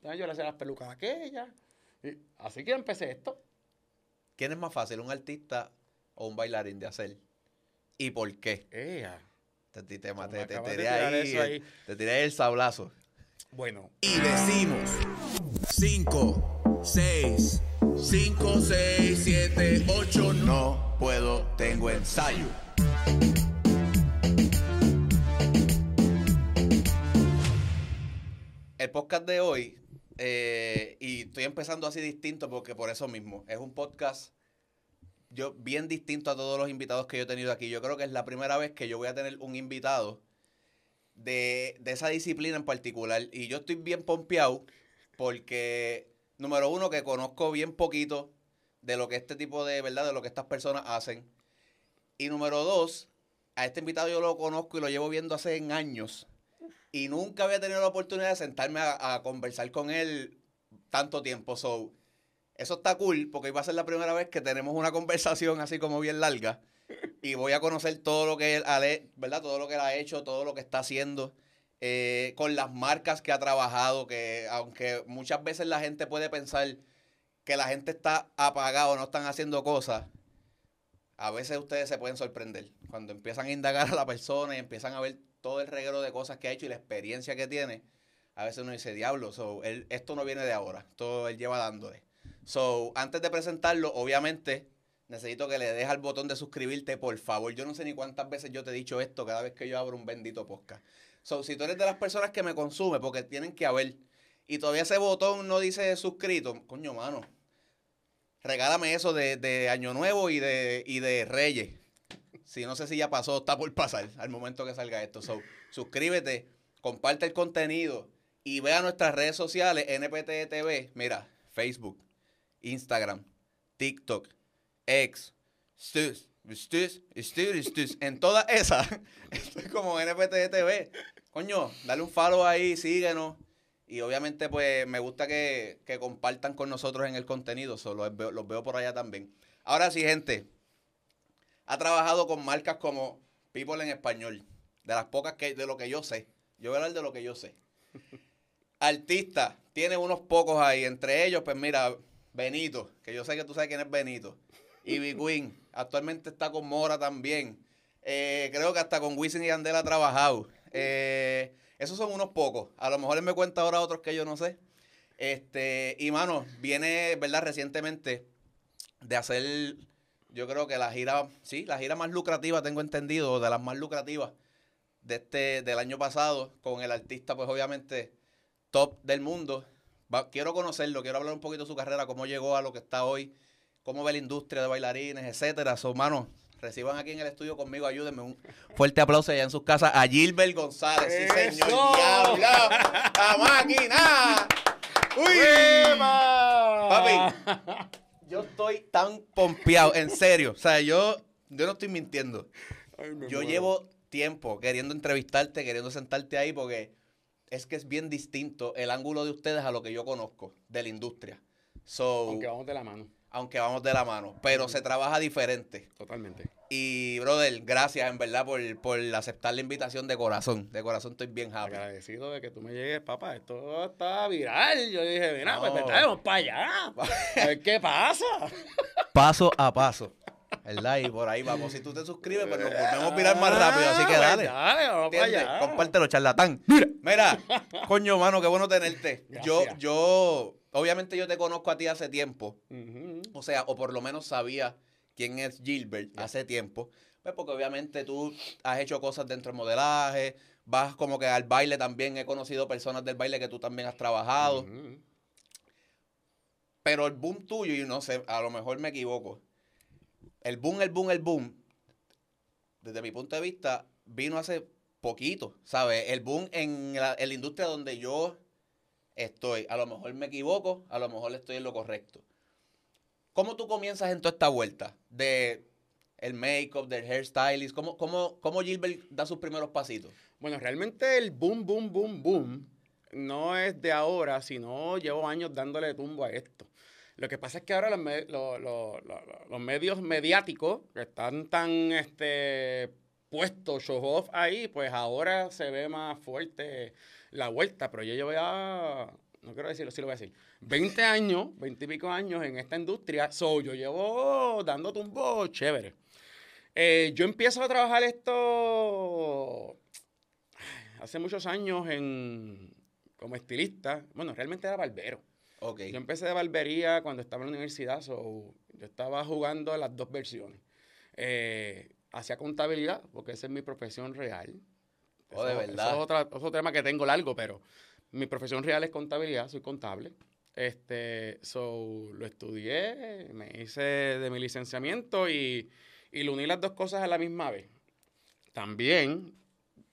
Entonces yo le hacía las pelucas a aquella. Y así que empecé esto. ¿Quién es más fácil, un artista o un bailarín de hacer? ¿Y por qué? Ea. Te, te, te, te- te acabas de tiré ahí, ahí. te tiré el sablazo. Bueno, Y decimos 5, 6, 5, 6, 7, 8, no puedo, tengo ensayo. El podcast de hoy, eh, y estoy empezando así distinto porque por eso mismo, es un podcast yo bien distinto a todos los invitados que yo he tenido aquí. Yo creo que es la primera vez que yo voy a tener un invitado de, de esa disciplina en particular. Y yo estoy bien pompeado porque, número uno, que conozco bien poquito de lo que este tipo de, ¿verdad? De lo que estas personas hacen. Y número dos, a este invitado yo lo conozco y lo llevo viendo hace años. Y nunca había tenido la oportunidad de sentarme a, conversar con él tanto tiempo. So, eso está cool porque hoy va a ser la primera vez que tenemos una conversación así como bien larga. Y voy a conocer todo lo que él ha, ¿verdad? Todo lo que ha hecho, todo lo que está haciendo. eh, con las marcas que ha trabajado, que aunque muchas veces la gente puede pensar que la gente está apagada o no están haciendo cosas, a veces ustedes se pueden sorprender. Cuando empiezan a indagar a la persona y empiezan a ver todo el reguero de cosas que ha hecho y la experiencia que tiene, a veces uno dice, diablo, so, él- esto no viene de ahora, esto él lleva dándole. So, antes de presentarlo, obviamente, necesito que le dejes al botón de suscribirte, por favor. Yo no sé ni cuántas veces yo te he dicho esto cada vez que yo abro un bendito podcast. So, si tú eres de las personas que me consume, porque tienen que haber, y todavía ese botón no dice suscrito, coño, mano, regálame eso de, de Año Nuevo y de, y de Reyes. Si no sé si ya pasó, está por pasar al momento que salga esto. So, suscríbete, comparte el contenido y ve a nuestras redes sociales, NPT TV, mira, Facebook, Instagram, TikTok, X, Stus, Stus, Stus, Stus, en todas esas, estoy como NPT TV. Coño, dale un follow ahí, síguenos. Y obviamente, pues, me gusta que, que compartan con nosotros en el contenido. Solo los veo, los veo por allá también. Ahora sí, gente. Ha trabajado con marcas como People en Español. De las pocas que, de lo que yo sé. Yo voy a hablar de lo que yo sé. Artista, tiene unos pocos ahí. Entre ellos, pues mira, Benito, que yo sé que tú sabes quién es Benito. Ivy Queen, actualmente está con Mora también. Eh, creo que hasta con Wisin y Andel ha trabajado. Eh, esos son unos pocos. A lo mejor él me cuenta ahora otros que yo no sé. Este, y mano, viene, ¿verdad? Recientemente de hacer, yo creo que la gira, sí, la gira más lucrativa, tengo entendido, de las más lucrativas de este, del año pasado, con el artista, pues obviamente, top del mundo. Va- quiero conocerlo, quiero hablar un poquito de su carrera, cómo llegó a lo que está hoy, cómo ve la industria de bailarines, etcétera. So, mano, reciban aquí en el estudio conmigo, ayúdenme. Un fuerte aplauso allá en sus casas a Gilbert González. Sí, señor. Diablo, la máquina. Uy. Papi, yo estoy tan pompeado, en serio. O sea, yo, yo no estoy mintiendo. Yo llevo tiempo queriendo entrevistarte, queriendo sentarte ahí, porque es que es bien distinto el ángulo de ustedes a lo que yo conozco de la industria. So, Aunque vamos de la mano, aunque vamos de la mano, pero se trabaja diferente. totalmente. Y, brother, gracias en verdad por, por aceptar la invitación de corazón. De corazón estoy bien happy. Agradecido de que tú me llegues, papá. Esto está viral. Yo dije, mira, No. pues vamos para allá. A ver qué pasa. Paso a paso. ¿Verdad? Y por ahí vamos. Si tú te suscribes, pues nos volvemos a mirar más rápido. Así que Ah, dale. pues Dale, vamos para allá. Compártelo, charlatán. Mira, mira, coño, mano, qué bueno tenerte. Yo, yo, obviamente yo te conozco a ti hace tiempo. O sea, o por lo menos sabía quién es Gilbert hace tiempo. Pues porque obviamente tú has hecho cosas dentro del modelaje, vas como que al baile también. He conocido personas del baile que tú también has trabajado. Pero el boom tuyo, y no sé, a lo mejor me equivoco. El boom, el boom, el boom, desde mi punto de vista, vino hace poquito, ¿sabes? El boom en la, en la industria donde yo estoy. A lo mejor me equivoco, a lo mejor estoy en lo correcto. ¿Cómo tú comienzas en toda esta vuelta? De el make-up, del hairstylist, ¿cómo, cómo, ¿cómo Gilbert da sus primeros pasitos? Bueno, realmente el boom, boom, boom, boom no es de ahora, sino llevo años dándole tumbo a esto. Lo que pasa es que ahora los, los medios mediáticos que están tan este, puestos, show off ahí, pues ahora se ve más fuerte la vuelta. Pero yo llevo ya no quiero decirlo, sí lo voy a decir, 20 años, 20 y pico años en esta industria, so yo llevo dando tumbo chévere. Eh, yo empiezo a trabajar esto hace muchos años en, como estilista. Bueno, realmente era barbero. Ok. Yo empecé de barbería cuando estaba en la universidad, so yo estaba jugando las dos versiones. Eh, hacía contabilidad, porque esa es mi profesión real. Oh, de Eso- verdad. Eso es otra- otro tema que tengo largo, pero mi profesión real es contabilidad, soy contable. Este, so, lo estudié, me hice de mi licenciamiento y, y lo uní las dos cosas a la misma vez. También,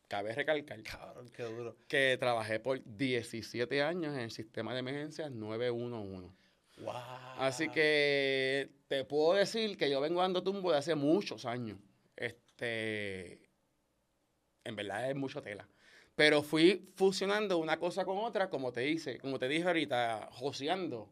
cabe recalcar Cabrón, qué duro. que trabajé por 17 años en el sistema de emergencias 911. Wow. Así que te puedo decir que yo vengo dando tumbo de hace muchos años. Este, en verdad es mucho tela. Pero fui fusionando una cosa con otra, como te dice, como te dije ahorita, joseando.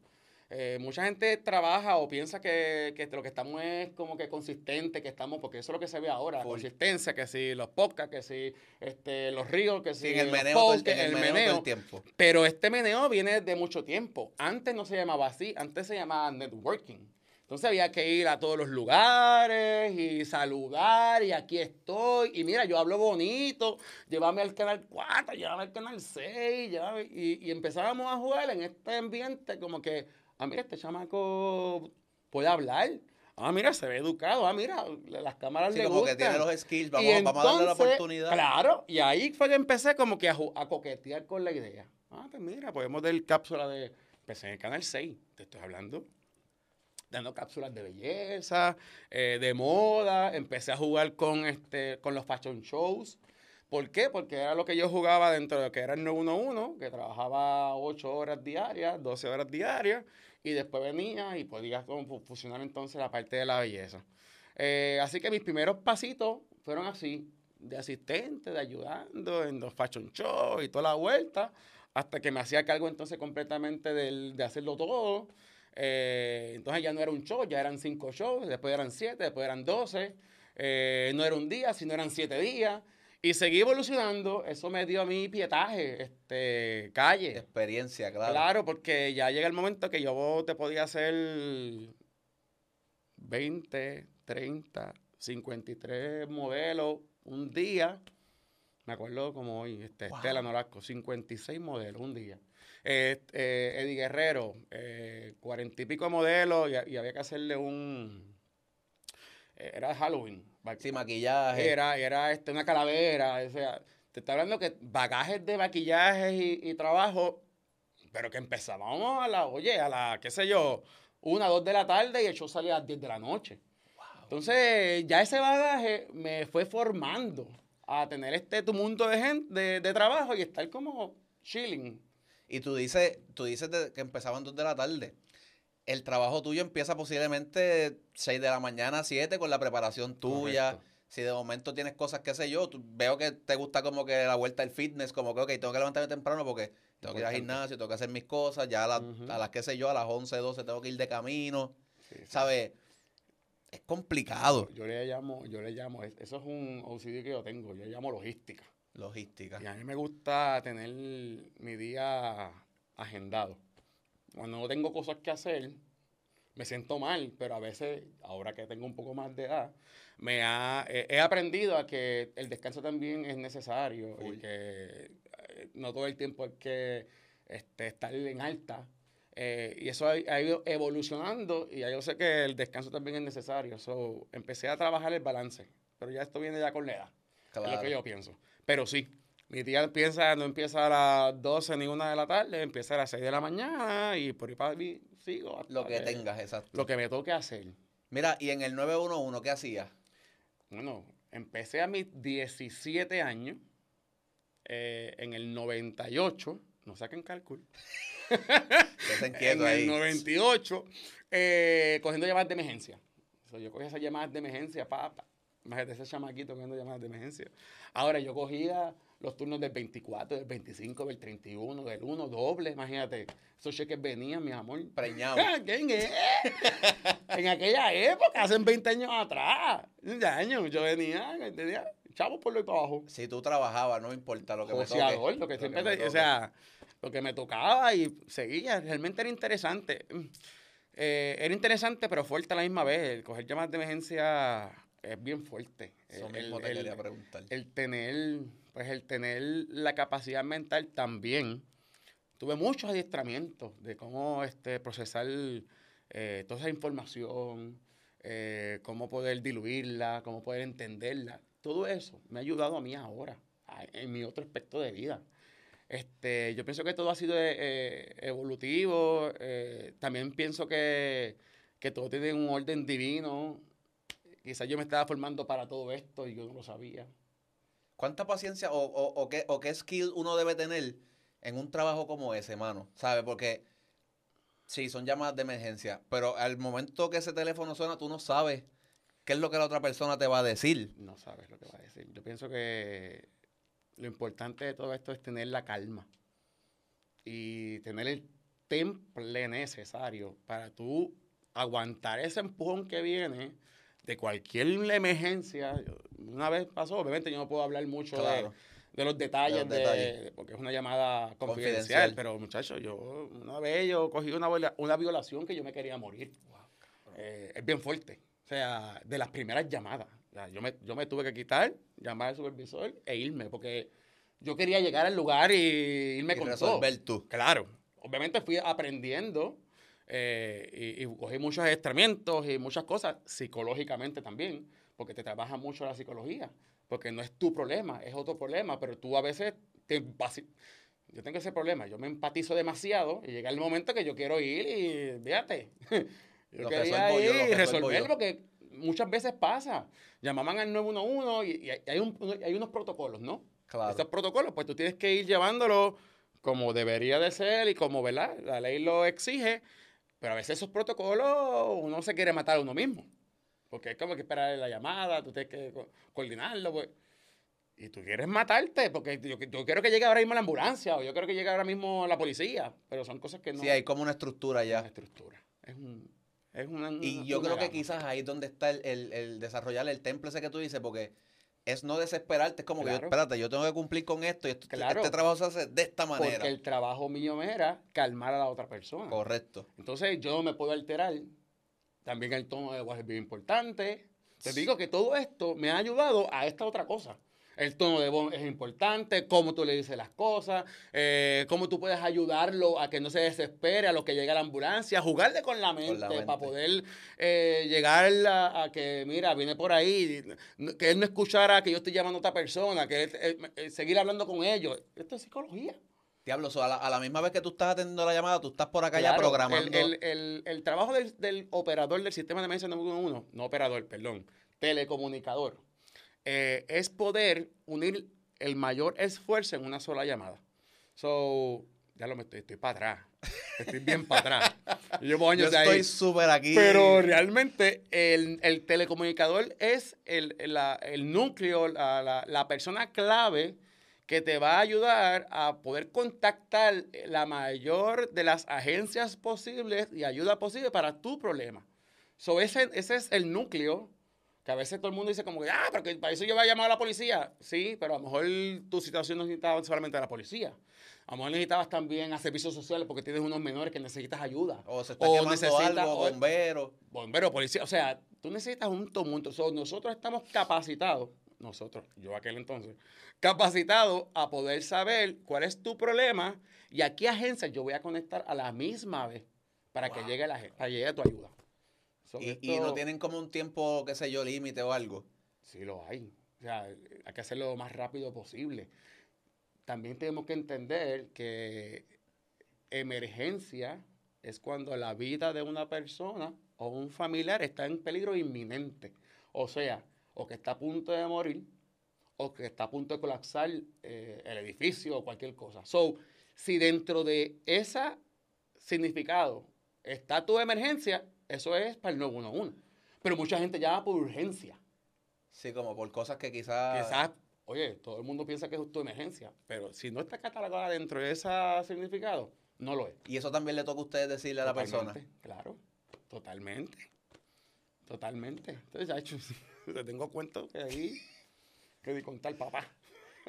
Eh, mucha gente trabaja o piensa que, que lo que estamos es como que consistente, que estamos, porque eso es lo que se ve ahora, Full. consistencia, que si los podcasts, que si este, los ríos, que si Sí, en el los meneo, el, podcasts, en el meneo todo el tiempo. pero este meneo viene de mucho tiempo. Antes no se llamaba así, antes se llamaba networking. Entonces había que ir a todos los lugares y saludar y aquí estoy. Y mira, yo hablo bonito, llévame al canal 4, llévame al canal 6, llévame- y, y empezábamos a jugar en este ambiente como que, ah, mira, este chamaco puede hablar. Ah, mira, se ve educado. Ah, mira, las cámaras Sí, le como gustan. que tiene los skills, vamos, a darle la oportunidad. Claro, y ahí fue que empecé como que a, a coquetear con la idea. Ah, pues mira, podemos dar cápsula de... Empecé en el canal 6, te estoy hablando. Dando cápsulas de belleza, eh, de moda. Empecé a jugar con, este, con los fashion shows. ¿Por qué? Porque era lo que yo jugaba dentro de lo que era el 911, que trabajaba 8 horas diarias, 12 horas diarias, y después venía y podía como fu- fusionar entonces la parte de la belleza. Eh, así que mis primeros pasitos fueron así, de asistente, de ayudando en los fashion shows y toda la vuelta, hasta que me hacía cargo entonces completamente del- de hacerlo todo. Eh, entonces ya no era un show, ya eran cinco shows, después eran siete, después eran doce. Eh, no era un día, sino eran siete días. Y seguí evolucionando, eso me dio a mí pietaje, este, calle. Experiencia, claro. Claro, porque ya llega el momento que yo te podía hacer 20, 30, 53 modelos un día. Me acuerdo como hoy, este, Wow. Estela Norasco, 56 modelos un día. Eh, eh, Eddie Guerrero, eh, 40 y pico modelos y, y había que hacerle un... eh, Era Halloween. Sí, maquillaje. era, era este, una calavera. O sea, te está hablando que bagajes de maquillajes y, y trabajo, pero que empezábamos a la, oye, a la, qué sé yo, una, dos de la tarde y el show salía a las 10 de la noche. Entonces, ya ese bagaje me fue formando a tener este tumulto de gente, de, de trabajo y estar como chilling. Y tú dices, tú dices que empezaban dos de la tarde. El trabajo tuyo empieza posiblemente 6 de la mañana, 7 con la preparación tuya. Correcto. Si de momento tienes cosas, qué sé yo, tú- veo que te gusta como que la vuelta al fitness, como que, ok, tengo que levantarme temprano porque tengo que ir al gimnasio, tengo que hacer mis cosas, ya a, las- Ujú. a las, qué sé yo, a las 11, 12 tengo que ir de camino, Sí, sí. ¿sabes? Es complicado. Yo le llamo, yo le llamo, es- eso es un OCD que yo tengo, yo le llamo logística. Logística. Y a mí me gusta tener mi día agendado. Cuando no tengo cosas que hacer, me siento mal, pero a veces, ahora que tengo un poco más de edad, me ha, he, he aprendido a que el descanso también es necesario Full. y que eh, no todo el tiempo hay que este, estar en alta. Eh, y eso ha, ha ido evolucionando y ya yo sé que el descanso también es necesario. So, empecé a trabajar el balance, pero ya esto viene ya con la edad. Es lo que yo pienso. Pero sí, mi día empieza, no empieza a las 12 ni una de la tarde, empieza a las 6 de la mañana y por ahí para mí sigo. hasta Lo que tengas, exacto. Lo que me toque hacer. Mira, y en el 911, ¿qué hacías? Bueno, empecé a mis 17 años, eh, en el 98, no saquen cálculo, en inquieto el ahí. 98, eh, cogiendo llamadas de emergencia. So, yo cogía esas llamadas de emergencia, papá. Imagínate ese chamaquito cogiendo llamadas de emergencia. Ahora, yo cogía los turnos del 24, del 25, del 31, del 1, doble, imagínate. Esos cheques venían, mi amor. Preñado. ¿Quién es? en aquella época, hace 20 años atrás, 20 años, yo venía, tenía chavo por lo y para abajo. Si tú trabajabas, no importa lo que me Joseador, toque. lo que siempre, me o sea, lo que me tocaba y seguía, realmente era interesante. Eh, era interesante, pero fuerte a la misma vez. El coger llamadas de emergencia es bien fuerte. Eso El- mismo te el- quería preguntar. el tener, pues el tener la capacidad mental también. Tuve muchos adiestramientos de cómo este, procesar eh, toda esa información, eh, cómo poder diluirla, cómo poder entenderla. Todo eso me ha ayudado a mí ahora, a- en mi otro aspecto de vida. Este, yo pienso que todo ha sido eh, evolutivo. eh, también pienso que, que todo tiene un orden divino. Quizás yo me estaba formando para todo esto y yo no lo sabía. ¿Cuánta paciencia o, o, o qué, o qué skill uno debe tener en un trabajo como ese, mano? ¿Sabes? Porque sí, son llamadas de emergencia, pero al momento que ese teléfono suena, tú no sabes qué es lo que la otra persona te va a decir. No sabes lo que va a decir. Yo pienso que lo importante de todo esto es tener la calma y tener el temple necesario para tú aguantar ese empujón que viene de cualquier emergencia. Una vez pasó, obviamente yo no puedo hablar mucho de- Claro. de, los detalles, De los de- detalles. porque es una llamada confidencial, Confidencial. pero muchachos, yo una vez yo cogí una, una violación que yo me quería morir. Eh, es bien fuerte. O sea, de las primeras llamadas. O sea, yo, me, yo me tuve que quitar, llamar al supervisor e irme, porque yo quería llegar al lugar y irme Y con resolver todo. tú. Claro. Obviamente fui aprendiendo eh, y, y cogí muchos adiestramientos y muchas cosas, psicológicamente también, porque te trabaja mucho la psicología. Porque no es tu problema, es otro problema, pero tú a veces te Yo tengo ese problema, yo me empatizo demasiado y llega el momento que yo quiero ir y fíjate. Yo Lo quería resuelvo yo, ir lo y resuelvo resolver yo. porque muchas veces pasa. Llamaban al 911 y, y hay un- hay unos protocolos, ¿no? Claro. Esos protocolos, pues tú tienes que ir llevándolo como debería de ser y como, ¿verdad? La ley lo exige, pero a veces esos protocolos uno se quiere matar a uno mismo. Porque es como que esperar la llamada, tú tienes que co- coordinarlo, pues. Y tú quieres matarte, porque yo, yo quiero que llegue ahora mismo la ambulancia o yo quiero que llegue ahora mismo la policía, pero son cosas que no Sí, hay como una estructura es ya. una estructura. Es un, es una, Y una- yo una creo que quizás ahí es donde está el, el- el desarrollar el temple ese que tú dices, porque es no desesperarte, es como que, Claro. espérate, yo tengo que cumplir con esto y esto- Claro. este trabajo se hace de esta manera. Porque el trabajo mío era calmar a la otra persona. Correcto. Entonces yo no me puedo alterar. También el tono de voz es bien importante. Te digo que todo esto me ha ayudado a esta otra cosa. El tono de voz es importante, cómo tú le dices las cosas, eh, cómo tú puedes ayudarlo a que no se desespere a lo que llega la ambulancia, jugarle con la mente, la mente. para poder eh, llegar a, a que, mira, viene por ahí, que él no escuchara que yo estoy llamando a otra persona, que él, eh, seguir hablando con ellos. Esto es psicología. Diablo, so, a, la, a la misma vez que tú estás atendiendo la llamada, tú estás por acá ya programando. El, el- el- el trabajo del, del operador del sistema de emergencia 911, no operador, perdón, telecomunicador, eh, es poder unir el mayor esfuerzo en una sola llamada. So, ya lo estoy, estoy para atrás. Estoy bien para atrás. Yo llevo años Yo de ahí. estoy súper aquí. Pero realmente el, el telecomunicador es el, la- el núcleo, la, la- la persona clave que te va a ayudar a poder contactar la mayor de las agencias posibles y ayuda posible para tu problema. So, ese, ese es el núcleo que a veces todo el mundo dice como que, ah, pero que para eso yo voy a llamar a la policía. Sí, pero a lo mejor tu situación no necesitaba solamente a la policía. A lo mejor necesitabas también a servicios sociales porque tienes unos menores que necesitas ayuda. O se está O quemando algo, o- bombero. bombero, policía, o sea, tú necesitas un tumulto. So, nosotros estamos capacitados, nosotros, yo aquel entonces, capacitados a poder saber cuál es tu problema y a qué agencia yo voy a conectar a la misma vez para que llegue la para que llegue tu ayuda. Y, no tienen como un tiempo, qué sé yo, límite o algo. Sí, lo hay. O sea, hay que hacerlo lo más rápido posible. También tenemos que entender que emergencia es cuando la vida de una persona o un familiar está en peligro inminente. O sea, o que está a punto de morir, o que está a punto de colapsar eh, el edificio o cualquier cosa. So, si dentro de ese significado está tu emergencia, eso es para el 911. Pero mucha gente llama por urgencia. Sí, como por cosas que quizás... Quizás, oye, todo el mundo piensa que es tu emergencia, pero si no está catalogada dentro de ese significado, no lo es. Y eso también le toca a ustedes decirle a la persona. Claro, totalmente. Totalmente. Entonces, ya hecho, te tengo cuento que ahí. Que di con tal papá.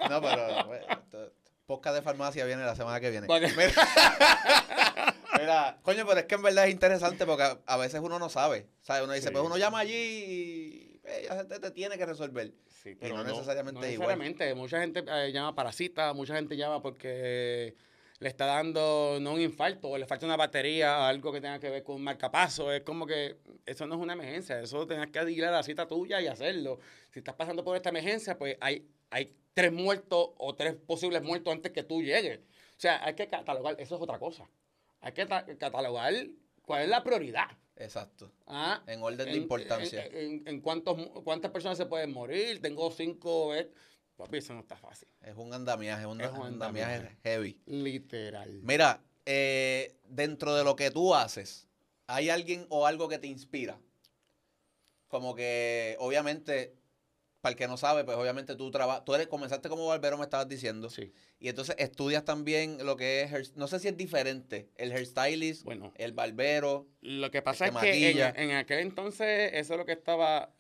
No, pero esto- podcast de farmacia viene la semana que viene. Mira, coño, pero es que en verdad es interesante porque a, a veces uno no sabe. ¿sabes? Uno dice, Sí. pues uno llama allí y eh, ya te, te tiene que resolver. Sí, no necesariamente no igual. necesariamente. Mucha gente eh, llama parasita, mucha gente llama porque le está dando no un infarto o le falta una batería, algo que tenga que ver con un marcapaso. Es como que eso no es una emergencia, eso tienes que ir a la cita tuya y hacerlo. Si estás pasando por esta emergencia, pues hay, hay tres muertos o tres posibles muertos antes que tú llegues. O sea, hay que catalogar, eso es otra cosa. Hay que ta- catalogar cuál es la prioridad. Exacto. Ah, En orden de importancia. En, en- en cuántos, cuántas personas se pueden morir. Tengo cinco. eh, Papi, eso no está fácil. Es un andamiaje, es un, Es un andamiaje, andamiaje. heavy. Literal. Mira, eh, dentro de lo que tú haces, ¿hay alguien o algo que te inspira? Como que, obviamente, para el que no sabe, pues obviamente tú trabajas, tú eres, comenzaste como barbero, me estabas diciendo, Sí. y entonces estudias también lo que es, hair- no sé si es diferente, el hairstylist, Bueno, el barbero, lo que pasa es que en, en aquel entonces eso es lo que estaba.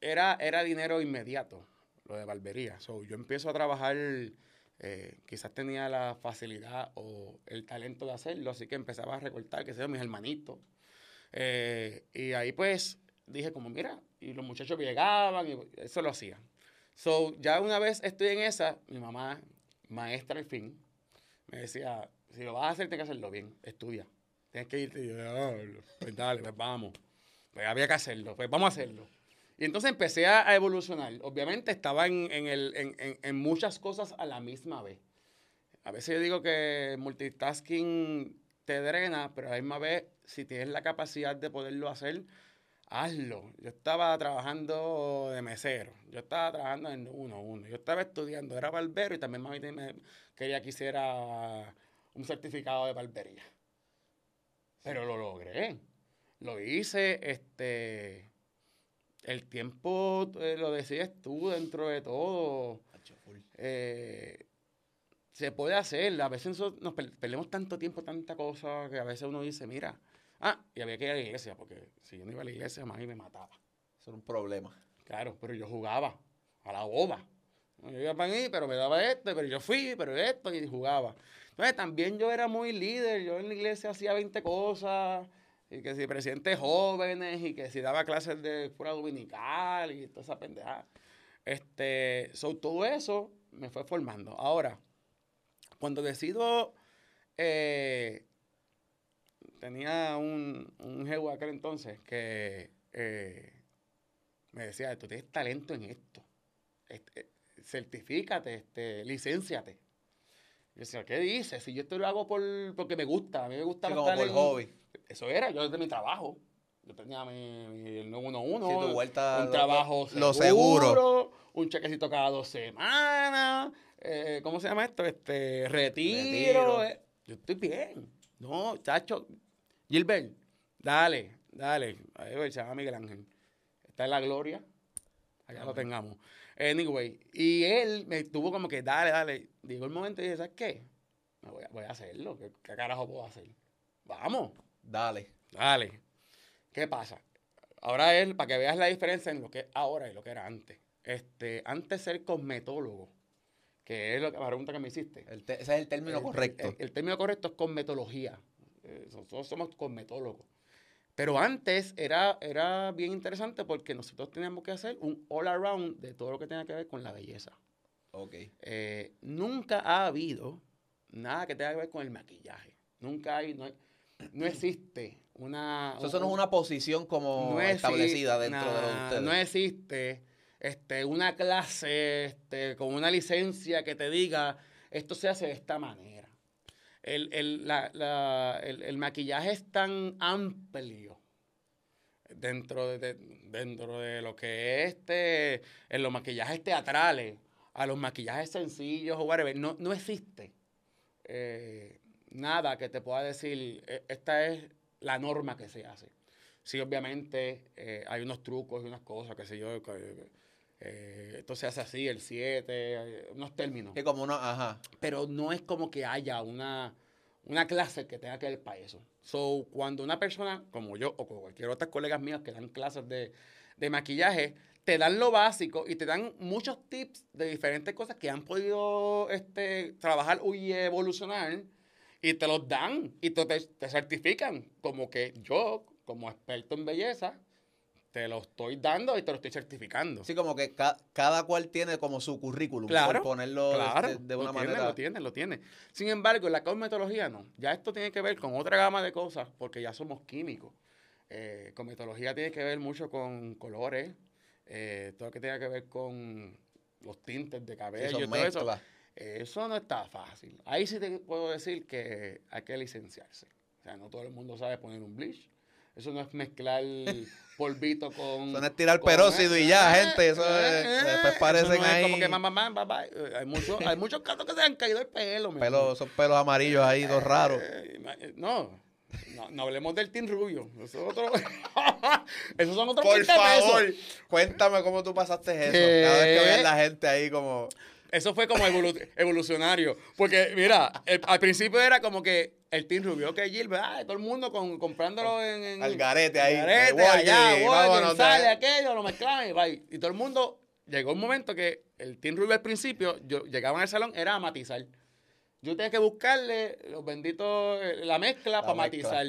Era, era dinero inmediato, lo de barbería. So, yo empiezo a trabajar. eh, quizás tenía la facilidad o el talento de hacerlo, así que empezaba a recortar, que sé yo, mis hermanitos. Eh, y ahí pues dije como, mira, y los muchachos llegaban y eso lo hacían. So, ya una vez estoy en esa, mi mamá, maestra al fin, me decía, si lo vas a hacer, tienes que hacerlo bien, estudia. Tienes que irte y yo, "Diablo, pues dale, pues vamos. Pues había que hacerlo, pues vamos a hacerlo. Y entonces empecé a, evolucionar. Obviamente estaba en, en el- en- en muchas cosas a la misma vez. A veces yo digo que multitasking te drena, pero a la misma vez, si tienes la capacidad de poderlo hacer, hazlo. Yo estaba trabajando de mesero, yo estaba trabajando en uno a uno, yo estaba estudiando, era barbero y también mami me quería que hiciera un certificado de barbería. Pero lo logré. Lo hice, este... El tiempo eh, lo decides tú dentro de todo eh, se puede hacer. A veces nos per- perdemos tanto tiempo, tanta cosa, que a veces uno dice, mira, ah, y había que ir a la iglesia, porque si yo no iba a la iglesia, mami me mataba. eso era un problema. Claro, pero yo jugaba a la boba. Yo iba para mí, pero me daba esto, pero yo fui, pero esto, y jugaba. Entonces también yo era muy líder, yo en la iglesia hacía 20 cosas, y que si presidente de jóvenes, y que si daba clases de escuela dominical, y toda esa pendejada. Este, so, todo eso me fue formando. Ahora, cuando decido, eh, tenía un, un jevo aquel entonces que eh, me decía, tú tienes talento en esto, este, certifícate, este, licénciate. Yo decía, ¿qué dices? Si yo esto lo hago por, porque me gusta, a mí me gusta Sí, como por en- hobby. Eso era, yo desde mi trabajo. Yo tenía mi, mi el 911, Sí, tu vuelta, un lo- trabajo lo seguro, seguro. un chequecito cada dos semanas, eh, ¿cómo se llama esto? Este, retiro. Retiro. eh. Yo estoy bien. No, chacho. Gilbert, dale, dale. Ahí se llama Miguel Ángel. Está en la gloria. Allá lo tengamos. Anyway, y él me tuvo como que, dale, dale. Llegó el momento y dije, ¿sabes qué? Me voy, a, voy a hacerlo. ¿Qué, ¿Qué carajo puedo hacer? Vamos. Dale. Dale. ¿Qué pasa? Ahora es para que veas la diferencia en lo que es ahora y lo que era antes. Este, antes ser cosmetólogo, que es la pregunta que me hiciste. El te- ese es el término El- correcto. El, el término correcto es cosmetología. Eh, nosotros somos cosmetólogos. Pero antes era, era bien interesante porque nosotros teníamos que hacer un all around de todo lo que tenga que ver con la belleza. ok. Eh, nunca ha habido nada que tenga que ver con el maquillaje. Nunca hay, no, hay- no existe una... So, eso no es una posición como no establecida dentro de ustedes. No existe este, una clase este, con una licencia que te diga esto se hace de esta manera. El, el- la- la- el- el maquillaje es tan amplio dentro de, de- dentro de lo que es este, en los maquillajes teatrales, a los maquillajes sencillos o whatever, no, no existe eh, nada que te pueda decir, "E- esta es la norma que se hace. Sí, obviamente eh, hay unos trucos y unas cosas, que sé yo, que, eh, esto se hace así, el 7, unos términos. Que como una, ajá. Pero no es como que haya una, una clase que tenga que ver para eso. So, cuando una persona, como yo o como cualquier otras colegas mías que dan clases de, de maquillaje, te dan lo básico y te dan muchos tips de diferentes cosas que han podido este, trabajar y evolucionar y te los dan y te- te certifican. Como que yo, como experto en belleza, te lo estoy dando y te lo estoy certificando. Sí, como que ca- cada cual tiene como su currículum, Claro, por ponerlo de- claro, de, de una lo tiene, manera. Lo tiene, lo tiene. Sin embargo, la cosmetología no. Ya esto tiene que ver con otra gama de cosas, porque ya somos químicos. Eh, cosmetología tiene que ver mucho con colores, eh, todo lo que tenga que ver con los tintes de cabello y todo eso. Eso no está fácil. Ahí sí te puedo decir que hay que licenciarse. O sea, no todo el mundo sabe poner un bleach. Eso no es mezclar polvito con... Eso no es tirar peróxido y ya, eh, gente, eso eh, es- eh, después eso parecen no es como que mamá, mamá, papá. Hay muchos, hay muchos gatos que se han caído el pelo. Pelo- son pelos amarillos ahí, dos raros. No, no, no hablemos del Team Rubio. Eso es otro... Esos son otros Por 20 pesos. favor, cuéntame cómo tú pasaste eso. Cada vez que veas la gente ahí como... Eso fue como evolu- evolucionario. Porque, mira, el- al principio era como que el Team Rubio, que Gilbert, ah, todo el mundo con, comprándolo en, en- Al garete ahí, garete, allá, vámonos Walgreens, de- sale aquello, lo mezclaban y todo el mundo, llegó un momento que el Team Rubio al principio, yo llegaba al salón, era a matizar. Yo tenía que buscarle los benditos, eh, la mezcla para mezcla. matizar.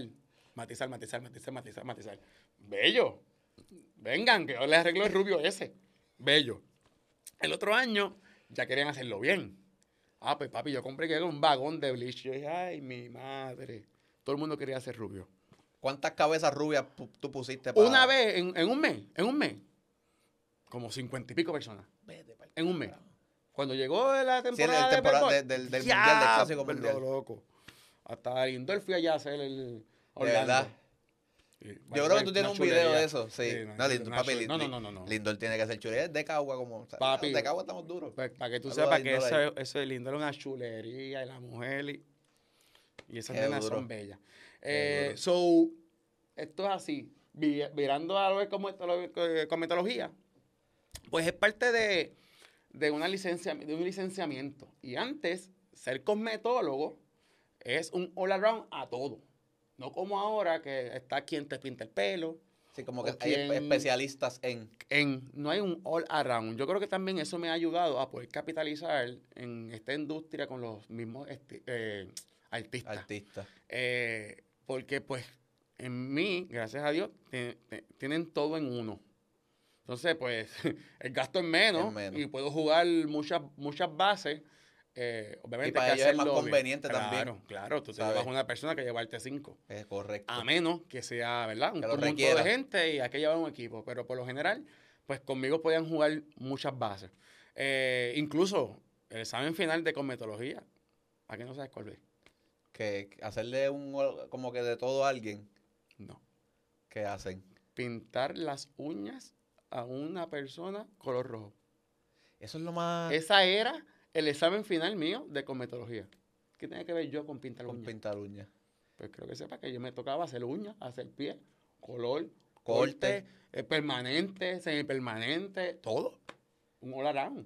Matizar, matizar, matizar, matizar, matizar. Bello. Vengan, que yo les arreglo el rubio ese. Bello. El otro año ya querían hacerlo bien. Ah, pues papi, yo compré que era un vagón de bleach. Yo dije, ay, mi madre. Todo el mundo quería ser rubio. ¿Cuántas cabezas rubias tú pusiste para...? Una vez, en, en un mes, en un mes, como cincuenta y pico personas. En un mes. Cuando llegó la temporada, el temporada béisbol, de- del- del mundial, del clásico diablo, mundial. loco. Hasta Lindor fui allá a hacer el... Orlando. verdad. Yo creo que tú tienes un video de eso, sí. Lindor, papi, Lindor, no, no, no, no. Lindor tiene que hacer chulería. Es de Cagua como... Papi. De Cagua estamos duros. Pues, para que tú sepas que Lindor eso, eso es lindo, es una chulería y la mujer y, y esas nenas son bellas. Eh, so, esto es así, vi- mirando a lo de cometolo- cometología, pues es parte de, de, una licencia, de un licenciamiento. Y antes, ser cosmetólogo es un all around a todo. No como ahora que está quien te pinta el pelo, Sí, como que hay especialistas en... en, no hay un all around. Yo creo que también eso me ha ayudado a poder capitalizar en esta industria con los mismos eh, artistas. artistas. Eh, porque pues en mí, gracias a Dios, te- te- tienen todo en uno. Entonces, pues, el gasto es menos, Es menos. y puedo jugar muchas, muchas bases. Eh, obviamente Y para ellos es más conveniente claro, también, Claro, tú te ¿sabes? llevas una persona que llevarte cinco. Es correcto. A menos que sea, ¿verdad? Un Que lo conjunto de gente y hay que llevar un equipo. Pero por lo general, pues conmigo podían jugar muchas bases. Eh, incluso el examen final de cosmetología. ¿A qué no sabes cuál es? Que hacerle un... Como que de todo a alguien No. que hacen. Pintar las uñas a una persona color rojo. Eso es lo más... Esa era el examen final mío de cosmetología. ¿Qué tiene que ver yo con pintar con uñas? pintar uñas. Pues creo que sepa que yo me tocaba hacer uñas, hacer pie, color, Corte. corte, eh, permanente, semipermanente, todo. Un all around.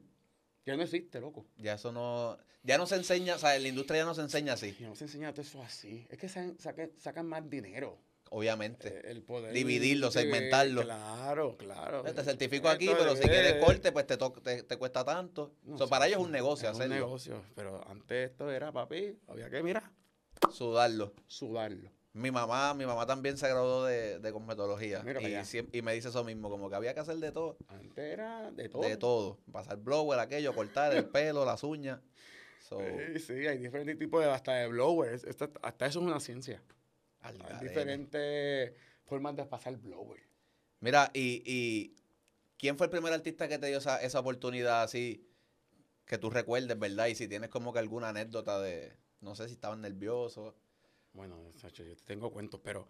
Ya no existe, loco. Ya eso no... Ya no se enseña, o sea, en la industria ya no se enseña así, Y no se enseña todo eso así. Es que sacan más dinero. Obviamente. Eh, el poder. Dividirlo, segmentarlo. Claro, claro. te certifico aquí, pero si es- quieres corte, pues te, te, te cuesta tanto. No So, sé, para ellos es un negocio es hacerlo. un negocio. Pero antes esto era, papi, había que, mira, Sudarlo. sudarlo. Mi mamá, mi mamá también se graduó de, de cosmetología. Y, y me dice eso mismo, como que había que hacer de todo. Antes era de todo. De todo. Pasar blower, aquello, cortar el pelo, las uñas. So, Sí, sí, hay diferentes tipos de, hasta de blowers. Hasta eso es una ciencia. Al Hay diferentes formas de pasar blower. Mira, y, y ¿quién fue el primer artista que te dio esa, esa oportunidad así que tú recuerdes, verdad? Y si tienes como que alguna anécdota de, no sé si estaban nerviosos. Bueno, Sacho, yo te tengo cuentos, pero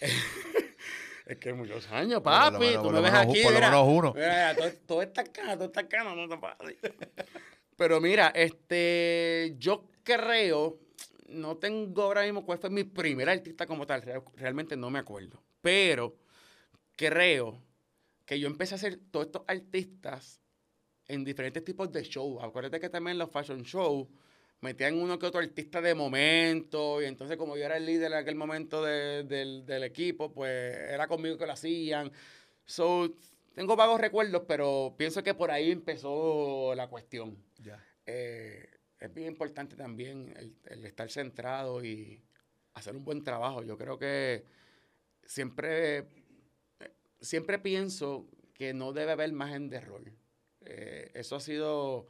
es que muchos años, papi. tú me lo ves aquí, por lo menos uno. mira, todo, todo está cano, todo está cano, no te. Pero mira, este, yo creo, no tengo ahora mismo cuál fue mi primer artista como tal, real- realmente no me acuerdo. Pero creo que yo empecé a hacer todos estos artistas en diferentes tipos de shows. Acuérdate que también los fashion shows metían uno que otro artista de momento, y entonces como yo era el líder en aquel momento de- del, del equipo, pues era conmigo que lo hacían. So, tengo vagos recuerdos, pero pienso que por ahí empezó la cuestión. Ya. Eh, es bien importante también el, el estar centrado y hacer un buen trabajo. Yo creo que siempre, eh, siempre pienso que no debe haber margen de error. Eh, eso ha sido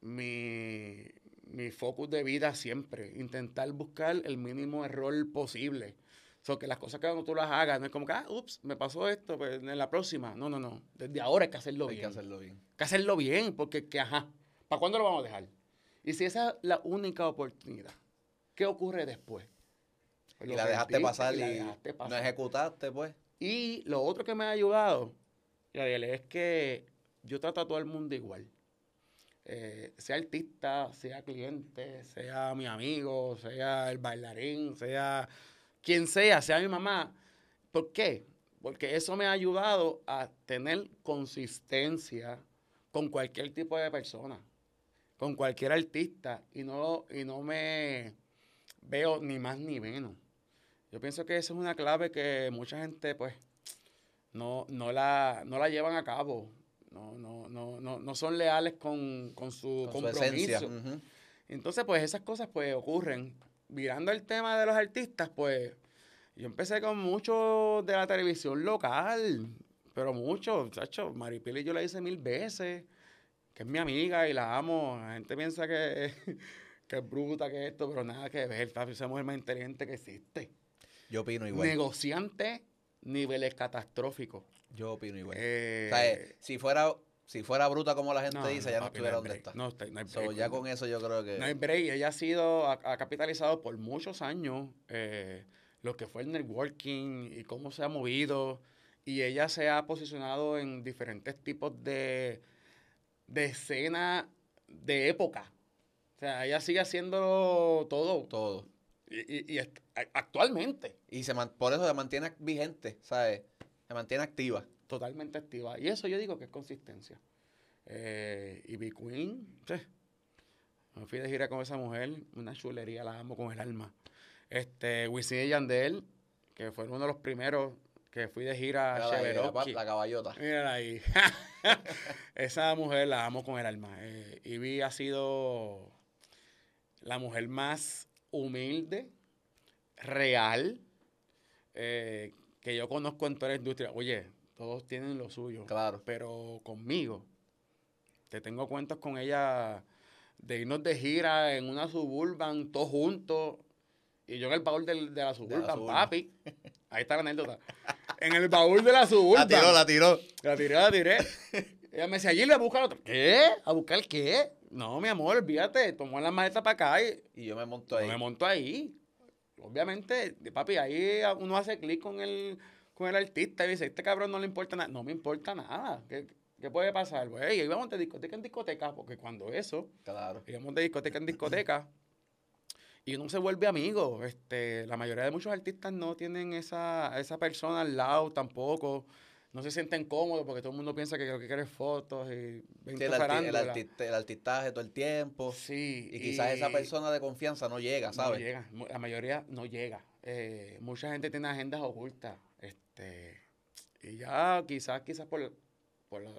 mi, mi focus de vida siempre. Intentar buscar el mínimo error posible. So, que las cosas que cuando tú las hagas, no es como que, ah, ups, me pasó esto, pues en la próxima. No, no, no. Desde ahora hay que hacerlo Hay bien. que hacerlo bien. Hay que hacerlo bien, porque, que, ajá, ¿para cuándo lo vamos a dejar? Y si esa es la única oportunidad, ¿qué ocurre después? Pues Y la dejaste pasar y, dejaste no ejecutaste, pues. Y lo otro que me ha ayudado, Yadiel, es que yo trato a todo el mundo igual. Eh, sea artista, sea cliente, sea mi amigo, sea el bailarín, sea quien sea, sea mi mamá. ¿Por qué? Porque eso me ha ayudado a tener consistencia con cualquier tipo de persona, con cualquier artista, y no, y no me veo ni más ni menos. Yo pienso que eso es una clave que mucha gente, pues, no, no, la, no la llevan a cabo. No, no, no, no, no son leales con, con su Con su compromiso. Entonces, pues, esas cosas, pues, ocurren. Mirando el tema de los artistas, pues, yo empecé con mucho de la televisión local, pero mucho, chacho, Maripili yo la hice mil veces, que es mi amiga y la amo. La gente piensa que, que es bruta, que esto, pero nada que ver, papi, esa mujer más inteligente que existe. Yo opino igual. Negociante, niveles catastróficos. Yo opino igual. Eh, O sea, eh, si fuera, si fuera bruta como la gente no, dice, no, ya no papi, estuviera donde está. No, está- no hay So, break, ya no. con eso yo creo que... No hay break. Ella ha sido, ha, ha capitalizado por muchos años eh, lo que fue el networking y cómo se ha movido. Y ella se ha posicionado en diferentes tipos de, de escena de época. O sea, ella sigue haciendo todo. todo. Y, y- actualmente, Y se man- por eso se mantiene vigente, ¿sabes? Se mantiene activa. totalmente activa. Y eso yo digo que es consistencia. Eh, y B Queen, sí. Me fui de gira con esa mujer, una chulería, la amo con el alma. Este, Wisin y Yandel, que fueron uno de los primeros que fui de gira a La, la- caballota. Mírala ahí. esa mujer la amo con el alma. Eh, Ivy ha sido la mujer más humilde, real, eh, que yo conozco en toda la industria. Oye, todos tienen lo suyo. Claro. Pero conmigo, te tengo cuentos con ella de irnos de gira en una suburban, todos juntos. Y yo en el baúl del- de la suburban, suburban. papi. Ahí está la anécdota. En el baúl de la suburban. La tiró, la tiró. La tiré, la tiré. Ella me decía, allí le buscar otro. ¿Qué? ¿A buscar qué? No, mi amor, olvídate. Tomó la maleta para acá y Y yo me monto yo ahí. me monto ahí. Obviamente, papi, ahí uno hace clic con el, con el artista y dice, este cabrón no le importa nada. No me importa nada. ¿Qué, qué puede pasar? Pues, hey, íbamos de discoteca en discoteca, porque cuando eso, Claro. íbamos de discoteca en discoteca y uno se vuelve amigo. Este, la mayoría de muchos artistas no tienen esa, esa persona al lado tampoco. No se sienten cómodos porque todo el mundo piensa que lo que quiere es fotos y 20 Sí, el, arti- el, farándulas. artista- el artistaje todo el tiempo. Sí. Y quizás esa persona de confianza no llega, no ¿sabes? llega. Mu- La mayoría no llega. Eh, mucha gente tiene agendas ocultas. Este, y ya quizás, quizás por, por, los,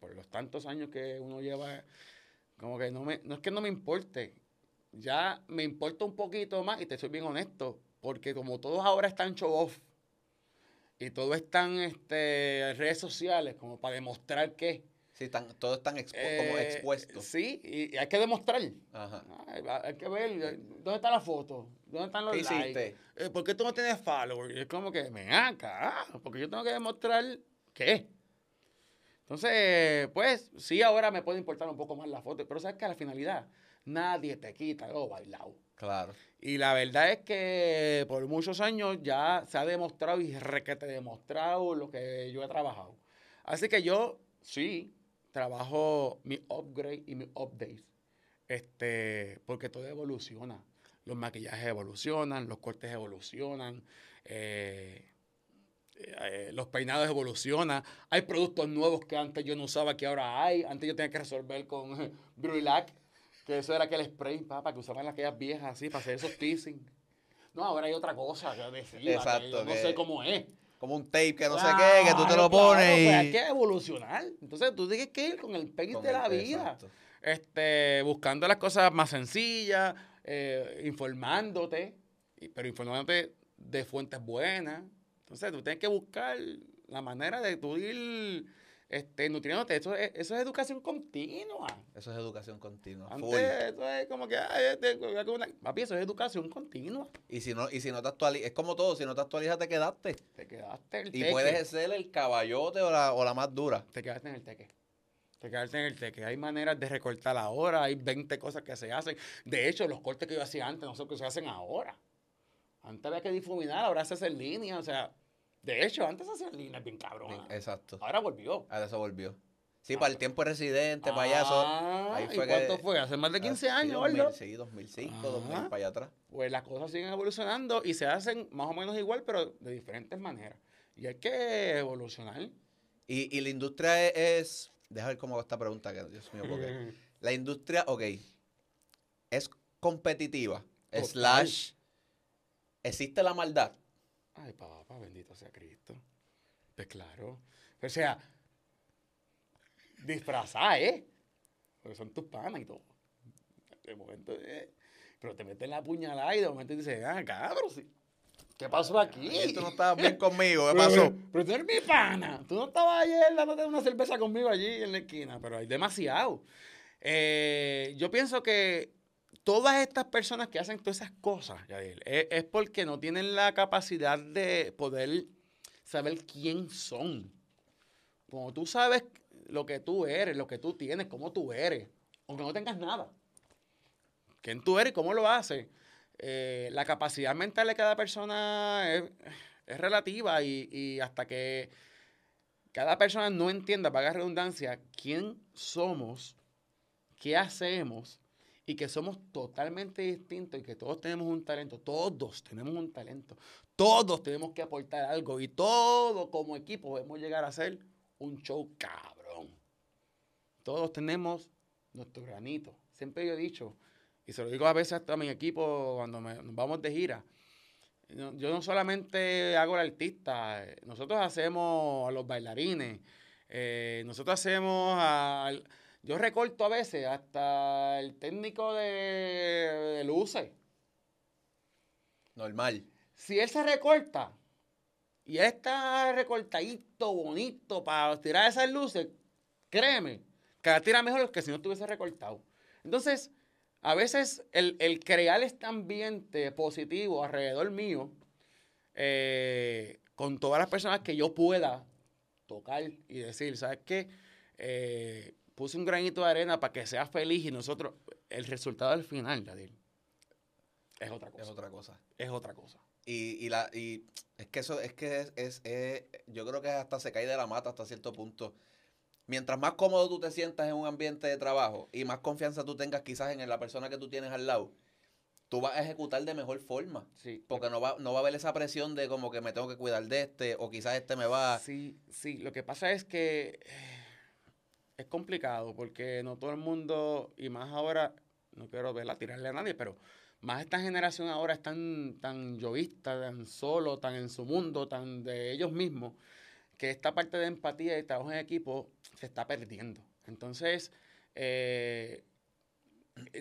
por los tantos años que uno lleva, como que no me, no es que no me importe. Ya me importa un poquito más, y te soy bien honesto, porque como todos ahora están show off y todos están este, redes sociales como para demostrar que Sí, están, todos están expu- como eh, expuestos. Sí, y, y hay que demostrar. Ajá. Ay, hay que ver, eh, ¿dónde está la foto? ¿Dónde están los ¿Qué likes? Eh, ¿Por qué tú no tienes followers? Y es como que, me acá, porque yo tengo que demostrar qué. Entonces, pues, sí, ahora me puede importar un poco más la foto, pero sabes que a la finalidad, nadie te quita lo bailado. Claro. Y la verdad es que por muchos años ya se ha demostrado y requete demostrado lo que yo he trabajado. Así que yo, sí, trabajo mi upgrade y mi updates. Este, porque todo evoluciona. Los maquillajes evolucionan, los cortes evolucionan, eh, eh, los peinados evolucionan. Hay productos nuevos que antes yo no usaba que ahora hay. Antes yo tenía que resolver con Brulac. Que eso era aquel spray, papá, que usaban aquellas viejas así para hacer esos teasing. No, ahora hay otra cosa que decir. Exacto, no que- sé cómo es. Como un tape que no sé qué, que tú te lo Claro, claro, pones pues hay que evolucionar. Entonces tú tienes que ir con el pace Con de la vida. exacto. Este, buscando las cosas más sencillas, eh, informándote, pero informándote de fuentes buenas. Entonces tú tienes que buscar la manera de tú ir este, nutriéndote. Eso es, eso es educación continua. Eso es educación continua. Antes full. eso es como que, ay, este, una- papi, eso es educación continua. Y si no, y si no te actualizas, es como todo, si no te actualizas te quedaste. Te quedaste el Y teque. puedes ser el caballote o la, o la más dura. Te quedaste en el teque. Te quedaste en el teque. Hay maneras de recortar ahora, hay 20 cosas que se hacen. De hecho, los cortes que yo hacía antes no son que se hacen ahora. Antes había que difuminar, ahora se hace en línea. O sea, de hecho, antes hacía en línea, bien cabrón. Exacto. Ahora volvió. Ahora eso volvió. Sí, para el tiempo de residente. Ah, ahí ¿y cuánto que- fue? Hace más de 15 Ah, años, 2000, ¿verdad? Sí, 2005, Ajá. 2000, para allá atrás. Pues las cosas siguen evolucionando y se hacen más o menos igual, pero de diferentes maneras. Y hay que evolucionar. Y, y la industria es, es- Deja ver cómo va esta pregunta, que Dios mío, porque... La industria, ok, es competitiva, Total. slash, existe la maldad. Ay, papá, bendito sea Cristo. Pues claro. O sea, disfrazar, ¿eh? Porque son tus panas y todo. De momento, eh, pero te meten la puñalada y de momento dices, ah, cabrón, sí. ¿Qué pasó aquí? Ay, Tú no estabas bien conmigo, ¿qué Pero- pasó? Pero tú eres mi pana. Tú no estabas ayer dándote una cerveza conmigo allí en la esquina, pero hay demasiado. Eh, yo pienso que todas estas personas que hacen todas esas cosas, Yadiel, es, porque no tienen la capacidad de poder saber quién son. Cuando tú sabes lo que tú eres, lo que tú tienes, cómo tú eres, aunque no tengas nada, quién tú eres y cómo lo haces, eh, la capacidad mental de cada persona es, es relativa y, y hasta que cada persona no entienda, paga redundancia, quién somos, qué hacemos y que somos totalmente distintos y que todos tenemos un talento, todos tenemos un talento, todos tenemos que aportar algo y todos como equipo podemos llegar a hacer un show cabrón. Todos tenemos nuestro granito. Siempre yo he dicho, y se lo digo a veces hasta a mi equipo cuando nos vamos de gira. Yo no solamente hago el artista, nosotros hacemos a los bailarines, eh, nosotros hacemos al... Yo recorto a veces hasta el técnico de, de luces. Normal. Si él se recorta y él está recortadito, bonito, para tirar esas luces, créeme, que la tira mejor que si no estuviese recortado. Entonces, a veces el, el crear este ambiente positivo alrededor mío, eh, con todas las personas que yo pueda tocar y decir, ¿sabes qué? Eh, puse un granito de arena para que sea feliz y nosotros, el resultado al final, Yadil, es otra cosa. Es otra cosa. Es otra cosa. Y, y, la, y es que eso es que es, es- es- yo creo que hasta se cae de la mata hasta cierto punto. Mientras más cómodo tú te sientas en un ambiente de trabajo y más confianza tú tengas quizás en la persona que tú tienes al lado, tú vas a ejecutar de mejor forma. Sí. Porque no va, no va a haber esa presión de como que me tengo que cuidar de este o quizás este me va... Sí, sí. Lo que pasa es que es complicado porque no todo el mundo, y más ahora, no quiero verla tirarle a nadie, pero más esta generación ahora es tan, tan yoísta, tan solo, tan en su mundo, tan de ellos mismos, que esta parte de empatía y trabajo en equipo se está perdiendo. Entonces, eh,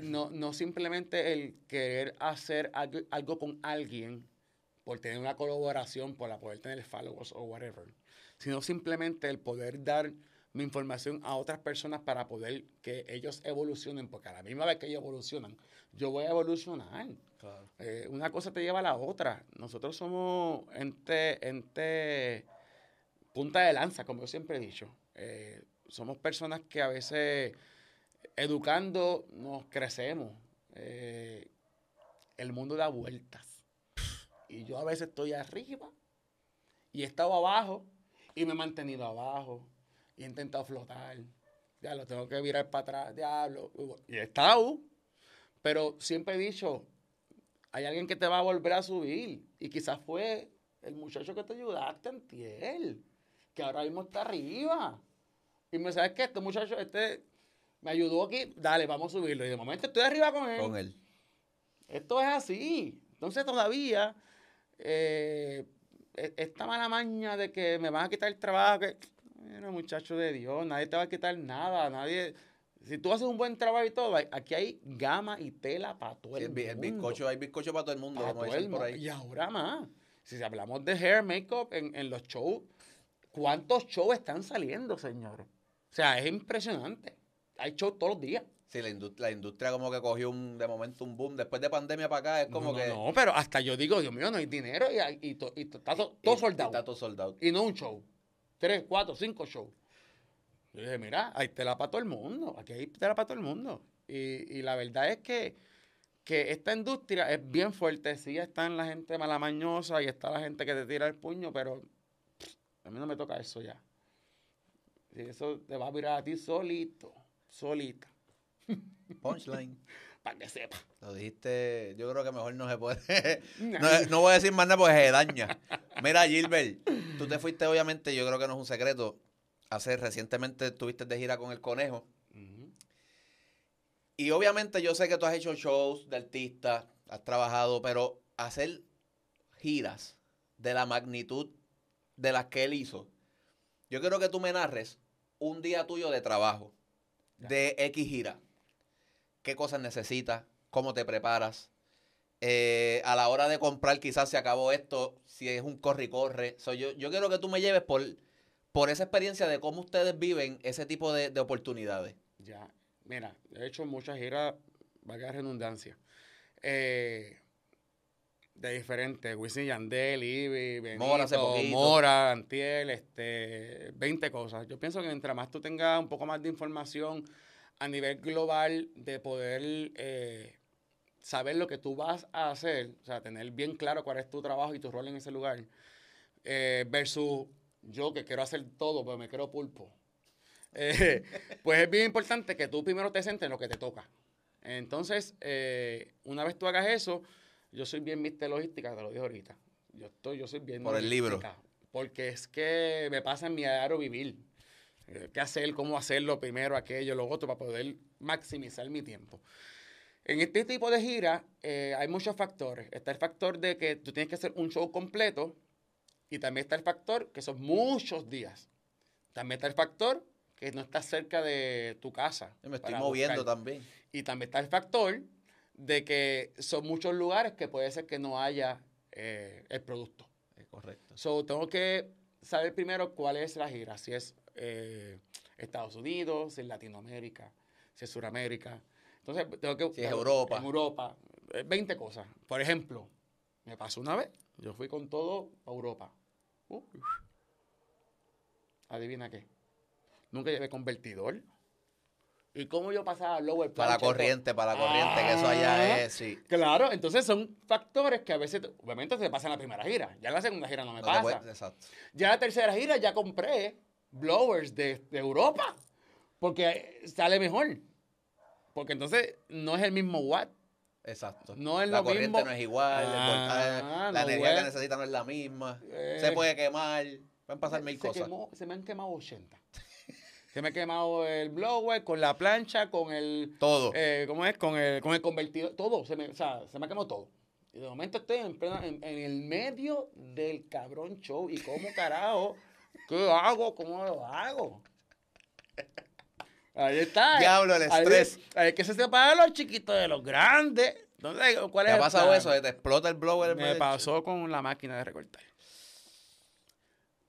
no, no simplemente el querer hacer algo, algo con alguien por tener una colaboración, por la poder tener followers o whatever, sino simplemente el poder dar mi información a otras personas para poder que ellos evolucionen, porque a la misma vez que ellos evolucionan, yo voy a evolucionar. Eh, una cosa te lleva a la otra. Nosotros somos ente, ente punta de lanza, como yo siempre he dicho. Eh, somos personas que a veces educando nos crecemos. Eh, el mundo da vueltas. Y yo a veces estoy arriba y he estado abajo y me he mantenido abajo he intentado flotar. Ya lo tengo que virar para atrás, diablo. Y he estado, pero siempre he dicho, hay alguien que te va a volver a subir. Y quizás fue el muchacho que te ayudaste en tiel, que ahora mismo está arriba. Y me sabes que este muchacho, este me ayudó aquí, dale, vamos a subirlo. Y de momento estoy arriba con él. Con él. Esto es así. Entonces todavía eh, e- esta mala maña de que me van a quitar el trabajo, que, mira, muchacho de Dios, nadie te va a quitar nada, nadie... Si tú haces un buen trabajo y todo, aquí hay gama y tela para todo Sí, el el, bi- el mundo. bizcocho, hay bizcocho para todo el mundo, Pa' como todo dicen el por mundo. ahí. Y ahora más. Si hablamos de hair, makeup en, en los shows, ¿cuántos shows están saliendo, señores? O sea, es impresionante. Hay shows todos los días. Sí, la, indust- la industria como que cogió un, de momento un boom. Después de pandemia para acá es como no, que... no, no, pero hasta yo digo, Dios mío, no hay dinero y, y, to- y to- está to- todo soldado. Está todo soldado. Y no un show. Tres, cuatro, cinco shows. Yo dije, mira, hay tela para todo el mundo. Aquí hay tela para todo el mundo. Y, y la verdad es que, que esta industria es bien fuerte. Sí están la gente malamañosa y está la gente que te tira el puño, pero pff, a mí no me toca eso ya. Y eso te va a virar a ti solito, solita, Punchline. para que sepa. Lo dijiste, yo creo que mejor no se puede. no, no voy a decir más nada porque se daña. Mira, Gilbert, tú te fuiste, obviamente, yo creo que no es un secreto. Hace recientemente estuviste de gira con el conejo. Y obviamente yo sé que tú has hecho shows de artistas, has trabajado, pero hacer giras de la magnitud de las que él hizo, yo quiero que tú me narres un día tuyo de trabajo, Ya. de X gira. ¿Qué cosas necesitas? ¿Cómo te preparas? Eh, a la hora de comprar quizás se acabó esto, si es un corre y corre. So, yo, yo quiero que tú me lleves por, por esa experiencia de cómo ustedes viven ese tipo de, de oportunidades. Ya, mira, he hecho muchas giras, valga la redundancia, eh, de diferentes, Wisin Yandel, Ivy, Benito, Mora hace. Mora, Antiel, este, 20 cosas. Yo pienso que mientras más tú tengas un poco más de información a nivel global de poder eh, saber lo que tú vas a hacer, o sea, tener bien claro cuál es tu trabajo y tu rol en ese lugar, eh, versus yo que quiero hacer todo, pero me quiero pulpo. Eh, pues es bien importante que tú primero te centres en lo que te toca. Entonces, una vez tú hagas eso, yo soy bien mister logística, te lo dije ahorita. Yo estoy, yo soy bien Por el libro. Porque es que me pasa en mi diario vivir. Eh, ¿Qué hacer? ¿Cómo hacerlo? Primero, aquello, lo otro, para poder maximizar mi tiempo. En este tipo de gira eh, hay muchos factores. Está el factor de que tú tienes que hacer un show completo y también está el factor que son muchos días. También está el factor que no estás cerca de tu casa. Yo me estoy moviendo buscar. también. Y también está el factor de que son muchos lugares que puede ser que no haya eh, el producto. Correcto. So, tengo que saber primero cuál es la gira, si es eh, Estados Unidos, es Latinoamérica, si es Sudamérica. Entonces, tengo que... Si es Europa. En Europa. eh, 20 cosas. Por ejemplo, me pasó una vez, yo fui con todo a Europa. Uh, adivina qué. Nunca llevé convertidor. ¿Y cómo yo pasaba lower Para la corriente, para la corriente, que eso Ah. allá es, sí. Claro, entonces son factores que a veces, obviamente, te pasan en la primera gira. Ya en la segunda gira no me No pasa. exacto. Ya la tercera gira ya compré blowers de, de Europa. Porque sale mejor. Porque entonces no es el mismo watt. Exacto. No es la lo corriente mismo. no es igual, Ah, la no, energía que necesita no es la misma. Eh. Se puede quemar, pueden pasar mil se, cosas. quemó- se me han quemado 80. se me ha quemado el blower con la plancha, con el... Todo. eh, ¿Cómo es? Con el, con el convertidor. Todo. Se me, o sea, se me ha quemado todo. Y de momento estoy en, plena- en, en el medio del cabrón show. ¿Y cómo carajo? ¿Qué hago? ¿Cómo lo hago? Ahí está. Diablo, el estrés. Hay que se separan los chiquitos de los grandes. Entonces, ¿cuál ¿Te es ha pasado plan? eso? Te explota el blower. Me pasó con la máquina de recortar.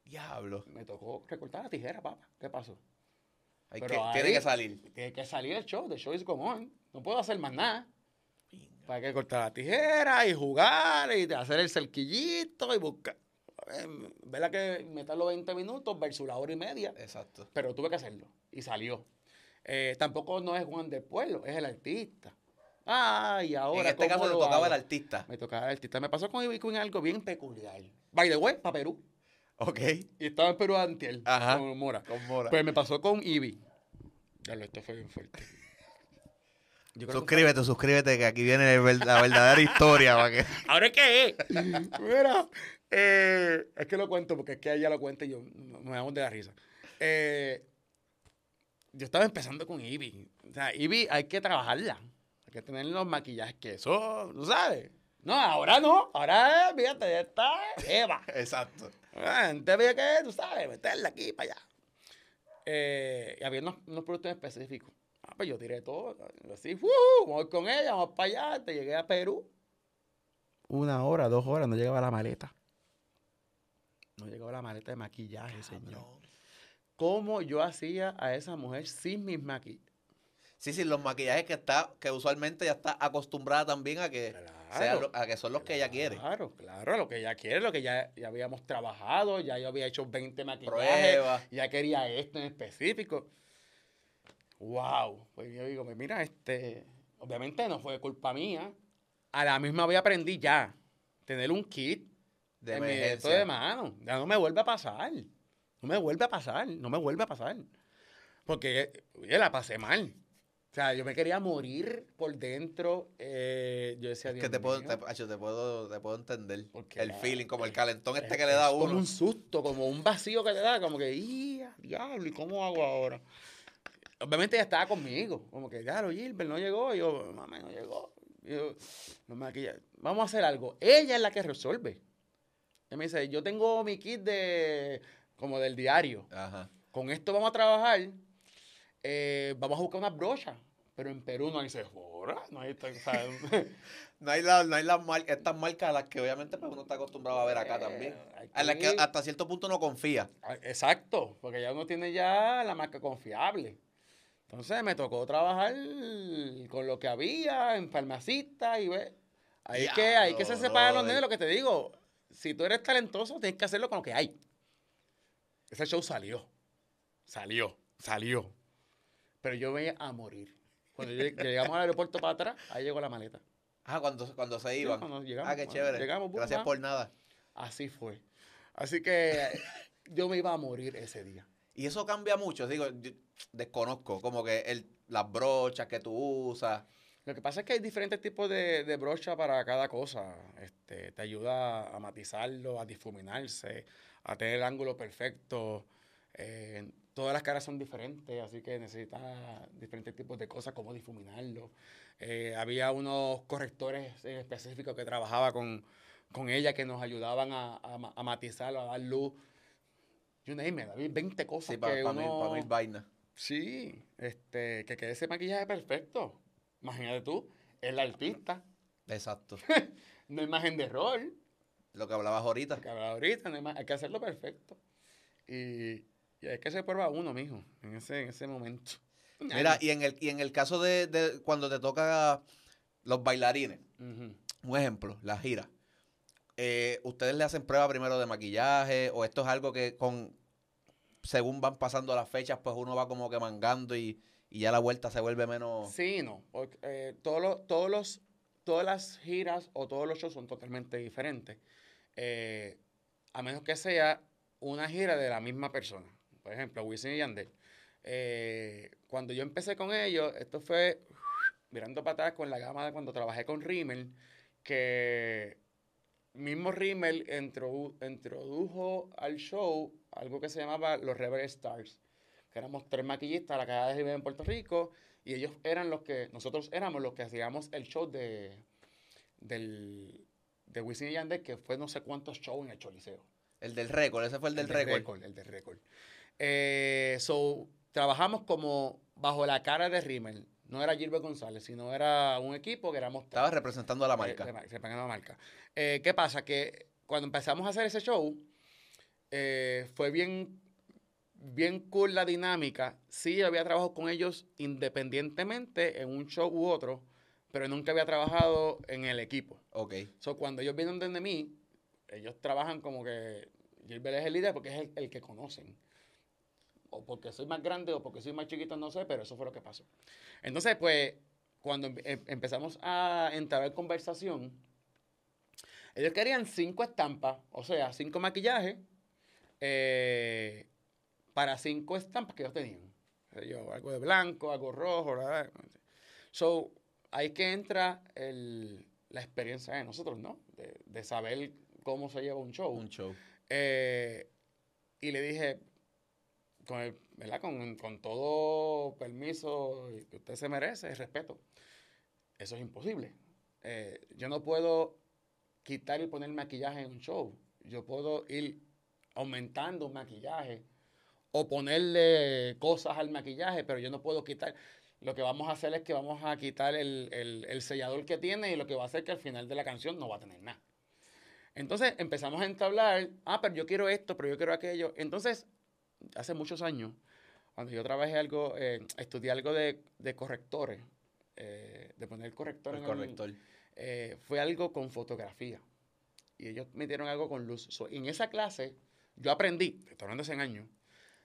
Diablo. Me tocó recortar la tijera, papá. ¿Qué pasó? Hay que, ahí- tiene que salir. Tiene que salir el show. The show is going on. No puedo hacer más nada. Para que cortar la tijera y jugar y hacer el cerquillito y buscar. Eh, ¿Verdad que me tardó 20 minutos versus la hora y media? Exacto. Pero tuve que hacerlo y salió. Eh, tampoco no es Juan del Pueblo, es el artista. Ah, y ahora. en este ¿cómo caso le tocaba hago? el artista. Me tocaba el artista. Me pasó con Ivy Queen algo bien peculiar. By the way, para Perú. Ok. Y estaba en Perú antiel. Ajá. Con Mora. Con Mora. Pues me pasó con Ivy. Ya lo, esto fue bien fuerte. Yo creo que- Suscríbete, suscríbete, que aquí viene la verdadera historia. para. ¿Ahora qué es? Mira, eh, es que lo cuento porque es que ella lo cuenta y yo nos damos de la risa. Eh, yo estaba empezando con Ivy. O sea, Ivy hay que trabajarla. Hay que tener los maquillajes que eso, ¿tú sabes? No, ahora no. Ahora, fíjate, ya está Eva. Exacto. Antes había que, tú sabes, meterla aquí para allá. Eh, y había unos, unos productos específicos. Ah, pues yo tiré todo. Así, ¡uh! Vamos con ella, vamos para allá. Te llegué a Perú. Una hora, dos horas, no llegaba la maleta. No llegaba la maleta de maquillaje, señor. ¿Cómo yo hacía a esa mujer sin mis maquillajes? Sí, sí, los maquillajes que está, que usualmente ya está acostumbrada también a que sea Claro. lo- a que son los que ella quiere. Claro, claro, lo que ella quiere, lo que ya, ya habíamos trabajado, ya yo había hecho 20 maquillajes, Pruebas. ya quería esto en específico. Wow, pues yo digo, pues mira, este, obviamente no fue culpa mía, a la misma vez aprendí ya, tener un kit De en mi emergencia. de mano, ya no me vuelve a pasar, no me vuelve a pasar, no me vuelve a pasar, porque oye, la pasé mal. O sea, yo me quería morir por dentro. eh, yo decía, Es que "Dios te puedo, mío". te, Acho, te puedo, te puedo entender. Porque El feeling, como el calentón este Es- que le da a uno. Como un susto, como un vacío que le da, como que, ¡ya, diablo! ¿Y cómo hago ahora? Obviamente ella estaba conmigo, como que, claro, Gilbert no llegó. Y yo, mamá, no llegó. Y yo, no me. Vamos a hacer algo. Ella es la que resuelve. Ella me dice, yo tengo mi kit de, como del diario. Ajá. Con esto vamos a trabajar. eh, vamos a buscar unas brochas. Pero en Perú no hay Sephora, no hay, o sea, No hay, la- no hay las mar- estas marcas a las que obviamente pues, uno está acostumbrado a ver acá también. Eh, hay A las que hasta cierto punto uno confía. Ah, Exacto, porque ya uno tiene ya la marca confiable. Entonces me tocó trabajar con lo que había en farmacista y ve. Ahí que, ahí que se separan los nenes, lo que te digo. Si tú eres talentoso, tienes que hacerlo con lo que hay. Ese show salió. Salió. Salió. Pero yo veía a morir. Cuando lleg- llegamos al aeropuerto para atrás, ahí llegó la maleta. Ah, cuando, cuando se iban. cuando llegamos, ah, qué chévere. llegamos, boom, Gracias por nada. Así fue. Así que yo me iba a morir ese día. Y eso cambia mucho. Digo, yo desconozco. Como que el, las brochas que tú usas. Lo que pasa es que hay diferentes tipos de, de brocha para cada cosa. Este, te ayuda a matizarlo, a difuminarse, a tener el ángulo perfecto. Eh, todas las caras son diferentes, así que necesitas diferentes tipos de cosas, como difuminarlo. Eh, había unos correctores en específico que trabajaba con, con ella que nos ayudaban a, a ma- a matizarlo, a dar luz. You name it, había 20 cosas Sí, para mil, uno... pa' mil vainas. Sí, este, que quede ese maquillaje perfecto. Imagínate tú, es la artista, Exacto. no hay imagen de error, Lo que hablabas ahorita. que habrá ahorita, no hay, que hacerlo perfecto. Y, y hay que se prueba uno, mijo, en ese, en ese momento. Mira, y en el, y en el caso de, de cuando te toca los bailarines, un ejemplo, la gira. eh, ¿Ustedes le hacen prueba primero de maquillaje o esto es algo que con según van pasando las fechas, pues uno va como que mangando y, y ya la vuelta se vuelve menos... Sí, no, eh, todos los, todos los, todas las giras o todos los shows son totalmente diferentes. Eh, a menos que sea una gira de la misma persona. Por ejemplo, Wisin y Yandel. Eh, cuando yo empecé con ellos, esto fue mirando para con la gama de cuando trabajé con Rimmel, que mismo Rimmel introdu- introdujo al show algo que se llamaba los Rebel Stars, que éramos tres maquillistas a la calle de Rimmel en Puerto Rico, y ellos eran los que, nosotros éramos los que hacíamos el show de, del, de Wisin y Yandel, que fue no sé cuántos shows en el Choliseo. El del récord, ese fue el del récord. El del récord. Eh, so, trabajamos como bajo la cara de Rimmel. No era Gilbert González, sino era un equipo que éramos. Estaba representando a la Eh, marca. de mar- representando la marca. Eh, ¿Qué pasa? Que cuando empezamos a hacer ese show, eh, fue bien, bien cool la dinámica. Sí, había trabajado con ellos independientemente en un show u otro, pero nunca había trabajado en el equipo. Ok. So, cuando ellos vienen donde mí, ellos trabajan como que Gilbert es el líder porque es el, el que conocen. O porque soy más grande o porque soy más chiquito, no sé, pero eso fue lo que pasó. Entonces, pues, cuando em- em- empezamos a entrar en conversación, ellos querían cinco estampas, o sea, cinco maquillajes eh, para cinco estampas que ellos tenían. Yo, algo de blanco, algo rojo, ¿verdad? So, ahí que entra el- la experiencia de nosotros, ¿no? De, de saber cómo se lleva un show. Un show. Eh, y le dije, con, el- ¿verdad? Con, con todo permiso que usted se merece, respeto. Eso es imposible. Eh, yo no puedo quitar y poner maquillaje en un show. Yo puedo ir aumentando maquillaje o ponerle cosas al maquillaje, pero yo no puedo quitar. Lo que vamos a hacer es que vamos a quitar el, el- el sellador que tiene y lo que va a hacer que al final de la canción no va a tener nada. Entonces empezamos a entablar, ah, pero yo quiero esto, pero yo quiero aquello. Entonces, hace muchos años, cuando yo trabajé algo, eh, estudié algo de, de correctores, eh, de poner corrector El en corrector. eh, fue algo con fotografía. Y ellos metieron algo con luz. So, en esa clase, yo aprendí, estoy hablando de 100 años,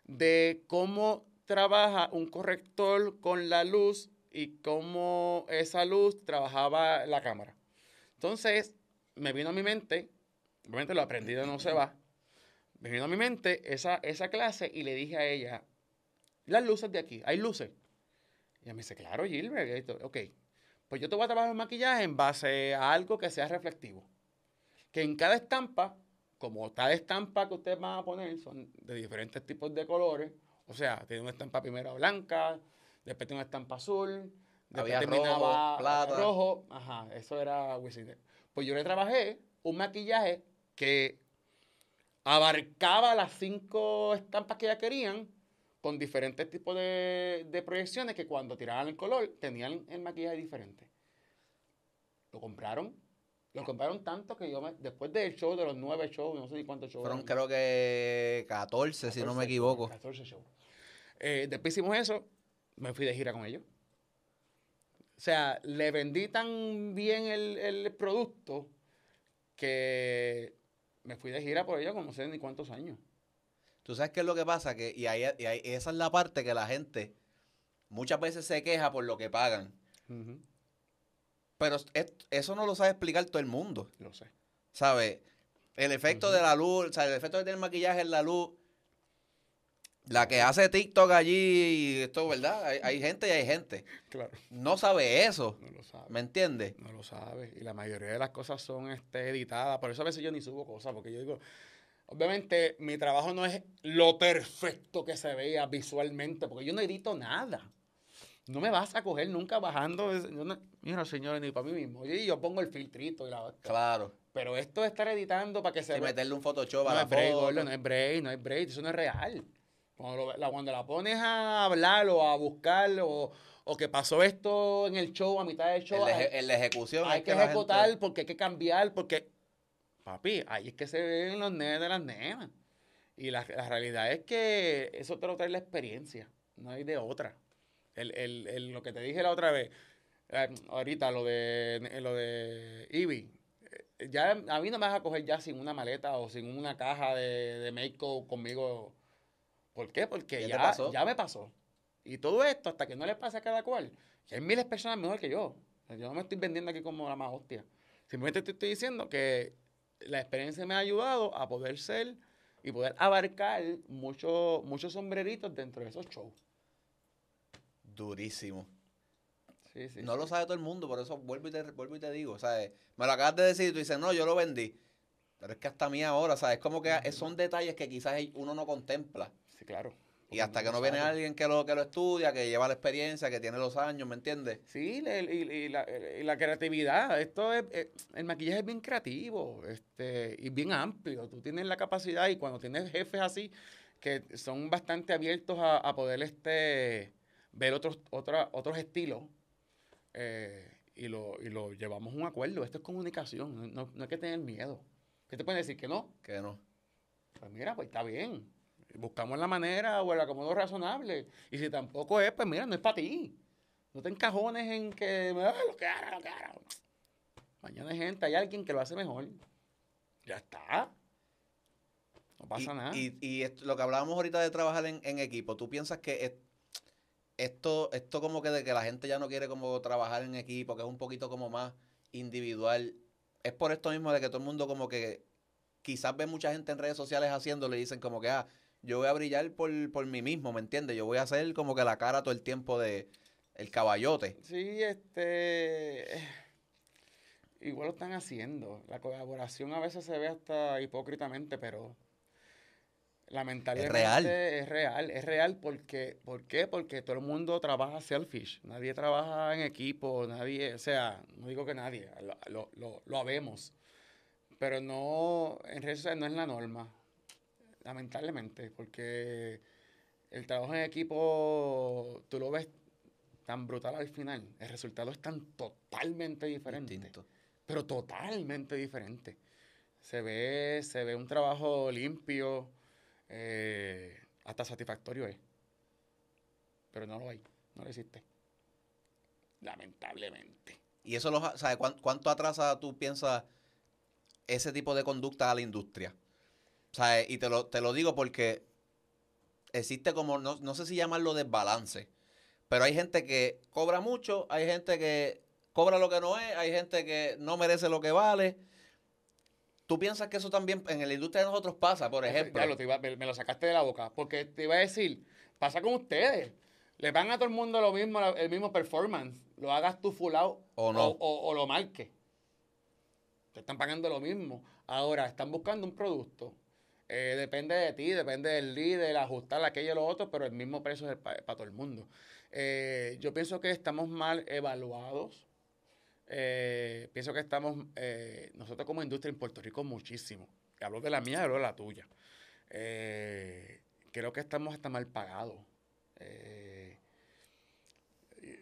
de cómo trabaja un corrector con la luz y cómo esa luz trabajaba la cámara. Entonces, me vino a mi mente, obviamente lo aprendido no se va, me vino a mi mente esa, esa clase y le dije a ella, las luces de aquí, hay luces. Y ella me dice, claro, Gilbert, ok, pues yo te voy a trabajar el maquillaje en base a algo que sea reflectivo. Que en cada estampa, como cada estampa que ustedes van a poner son de diferentes tipos de colores, o sea, tiene una estampa primero blanca, después tiene una estampa azul, después Había terminaba rojo, plata. rojo, ajá, eso era Wisin. Pues yo le trabajé un maquillaje que abarcaba las cinco estampas que ya querían con diferentes tipos de, de proyecciones que cuando tiraban el color tenían el maquillaje diferente. Lo compraron. Lo compraron tanto que yo me- después del show, de los nueve shows, no sé ni cuántos shows. Fueron creo que 14, si no me 14, equivoco. 14 shows. Eh, después hicimos eso, me fui de gira con ellos. O sea, le vendí tan bien el, el producto que me fui de gira por ellos como no sé ni cuántos años. Tú sabes qué es lo que pasa, que y, ahí, y ahí- esa es la parte que la gente muchas veces se queja por lo que pagan. Pero es- eso no lo sabe explicar todo el mundo. Lo sé. ¿Sabes? El efecto de la luz, o sea, el efecto que tiene el maquillaje en la luz. La que hace TikTok allí, y esto, ¿verdad? Hay, hay gente y hay gente. Claro. No sabe eso. No lo sabe. ¿Me entiendes? No lo sabe. Y la mayoría de las cosas son este, editadas. Por eso a veces yo ni subo cosas. Porque yo digo, obviamente mi trabajo no es lo perfecto que se vea visualmente. Porque yo no edito nada. No me vas a coger nunca bajando. no- mira, señores, ni para mí mismo. Y yo pongo el filtrito y la Claro. Pero esto de estar editando para que se Y meterle un Photoshop a No la es break, foto. gordo, no es break, no es break, eso no es real. Cuando, lo- la, cuando la pones a hablar o a buscar o, o que pasó esto en el show, a mitad del show, En hay, en la ejecución. hay es que la ejecutar gente- porque hay que cambiar, porque, papi, ahí es que se ven los nenes de las nenas. Y la, la realidad es que eso te lo trae la experiencia, no hay de otra. El, el, el- lo que te dije la otra vez, eh, ahorita lo de lo de Ivy, eh, ya a mí no me vas a coger ya sin una maleta o sin una caja de, de make-up conmigo. ¿Por qué? Porque ¿Ya ya, me pasó. Y todo esto, hasta que no le pase a cada cual, que hay miles de personas mejor que yo. O sea, yo no me estoy vendiendo aquí como la más hostia. Simplemente te estoy diciendo que la experiencia me ha ayudado a poder ser y poder abarcar muchos muchos sombreritos dentro de esos shows. Durísimo. Sí, sí, no sí. lo sabe todo el mundo, por eso vuelvo y te, vuelvo y te digo, ¿sabes? Me lo acabas de decir y tú dices, no, yo lo vendí. Pero es que hasta mí ahora, ¿sabes? Es como que son detalles que quizás uno no contempla. Sí, claro. Y hasta que no viene alguien que lo, que lo estudia, que lleva la experiencia, que tiene los años, ¿me entiendes? Sí, le- y, y la, y la creatividad. Esto es, eh, el maquillaje es bien creativo este, y bien amplio. Tú tienes la capacidad y cuando tienes jefes así que son bastante abiertos a, a poder este, ver otros, otra- otros estilos eh, y, lo, y lo llevamos a un acuerdo. Esto es comunicación, no, no- hay que tener miedo. ¿Qué te pueden decir que no? Que no. Pues mira, pues está bien. Buscamos la manera o el acomodo razonable. Y si tampoco es, pues mira, no es para ti. No te encajones en que "Ah, lo que haga, lo que haga". Mañana hay gente, hay alguien que lo hace mejor. Ya está. No pasa y, nada. Y, y esto- lo que hablábamos ahorita de trabajar en, en equipo, ¿tú piensas que esto, esto como que de que la gente ya no quiere como trabajar en equipo, que es un poquito como más individual, es por esto mismo de que todo el mundo como que quizás ve mucha gente en redes sociales haciéndolo y dicen como que, ah, yo voy a brillar por, por mí mismo, ¿me entiendes? Yo voy a hacer como que la cara todo el tiempo de el caballote. Sí, este. Igual lo están haciendo. La colaboración a veces se ve hasta hipócritamente, pero Lamentablemente Es real. es real, es real porque, ¿por qué? Porque todo el mundo trabaja selfish, nadie trabaja en equipo, nadie, o sea, no digo que nadie, lo, lo, lo, lo habemos, pero no, en redes sociales no es la norma, lamentablemente, porque el trabajo en equipo, tú lo ves tan brutal al final, el resultado es tan totalmente diferente Distinto. pero totalmente diferente. Se ve, se ve un trabajo limpio, eh, hasta satisfactorio es. Pero no lo hay, no lo existe. Lamentablemente. Y eso, los, ¿sabes? ¿Cuán- ¿Cuánto atrasa tú piensas ese tipo de conducta a la industria? ¿Sabes? Y te lo, te lo digo porque existe como, no, no sé si llamarlo desbalance, pero hay gente que cobra mucho, hay gente que cobra lo que no es, hay gente que no merece lo que vale. ¿Tú piensas que eso también en la industria de nosotros pasa, por ejemplo? Iba- me, me lo sacaste de la boca. Porque te iba a decir, pasa con ustedes. Le van a todo el mundo lo mismo, el mismo performance. Lo hagas tú full out O no. o, o lo marques. Te están pagando lo mismo. Ahora, están buscando un producto. Eh, depende de ti, depende del líder, ajustar aquello y lo otro, pero el mismo precio es para todo el mundo. Eh, yo pienso que estamos mal evaluados. Eh, pienso que estamos, eh, nosotros como industria en Puerto Rico muchísimo. Hablo de la mía, hablo de la tuya. Eh, creo que estamos hasta mal pagados.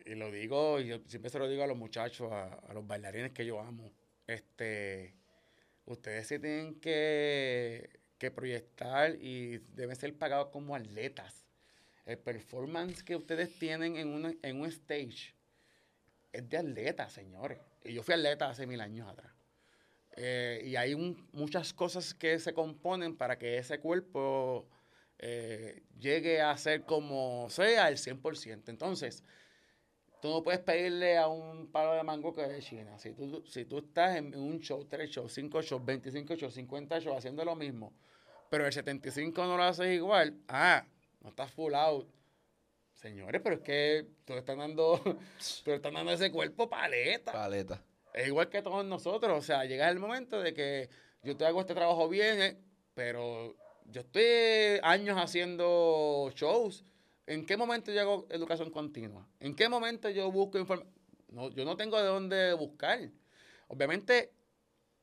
Y, lo digo, y yo siempre se lo digo a los muchachos, a, a los bailarines que yo amo. Este, ustedes se tienen que, que proyectar y deben ser pagados como atletas. El performance que ustedes tienen en, una, en un stage es de atleta, señores. Y yo fui atleta hace mil años atrás. Eh, y hay un- muchas cosas que se componen para que ese cuerpo eh, llegue a ser como sea el 100%. Entonces, tú no puedes pedirle a un palo de mango que es de China. Si tú, si tú estás en, un show, tres shows, cinco shows, 25 shows, 50 shows haciendo lo mismo, pero el 75 no lo haces igual, ah, no estás full out. Señores, pero es que tú le estás dando, tú le estás dando ese cuerpo paleta. Paleta. Es igual que todos nosotros. O sea, llega el momento de que yo te hago este trabajo bien, eh, pero yo estoy años haciendo shows. ¿En qué momento yo hago educación continua? ¿En qué momento yo busco información? No, yo no tengo de dónde buscar. Obviamente,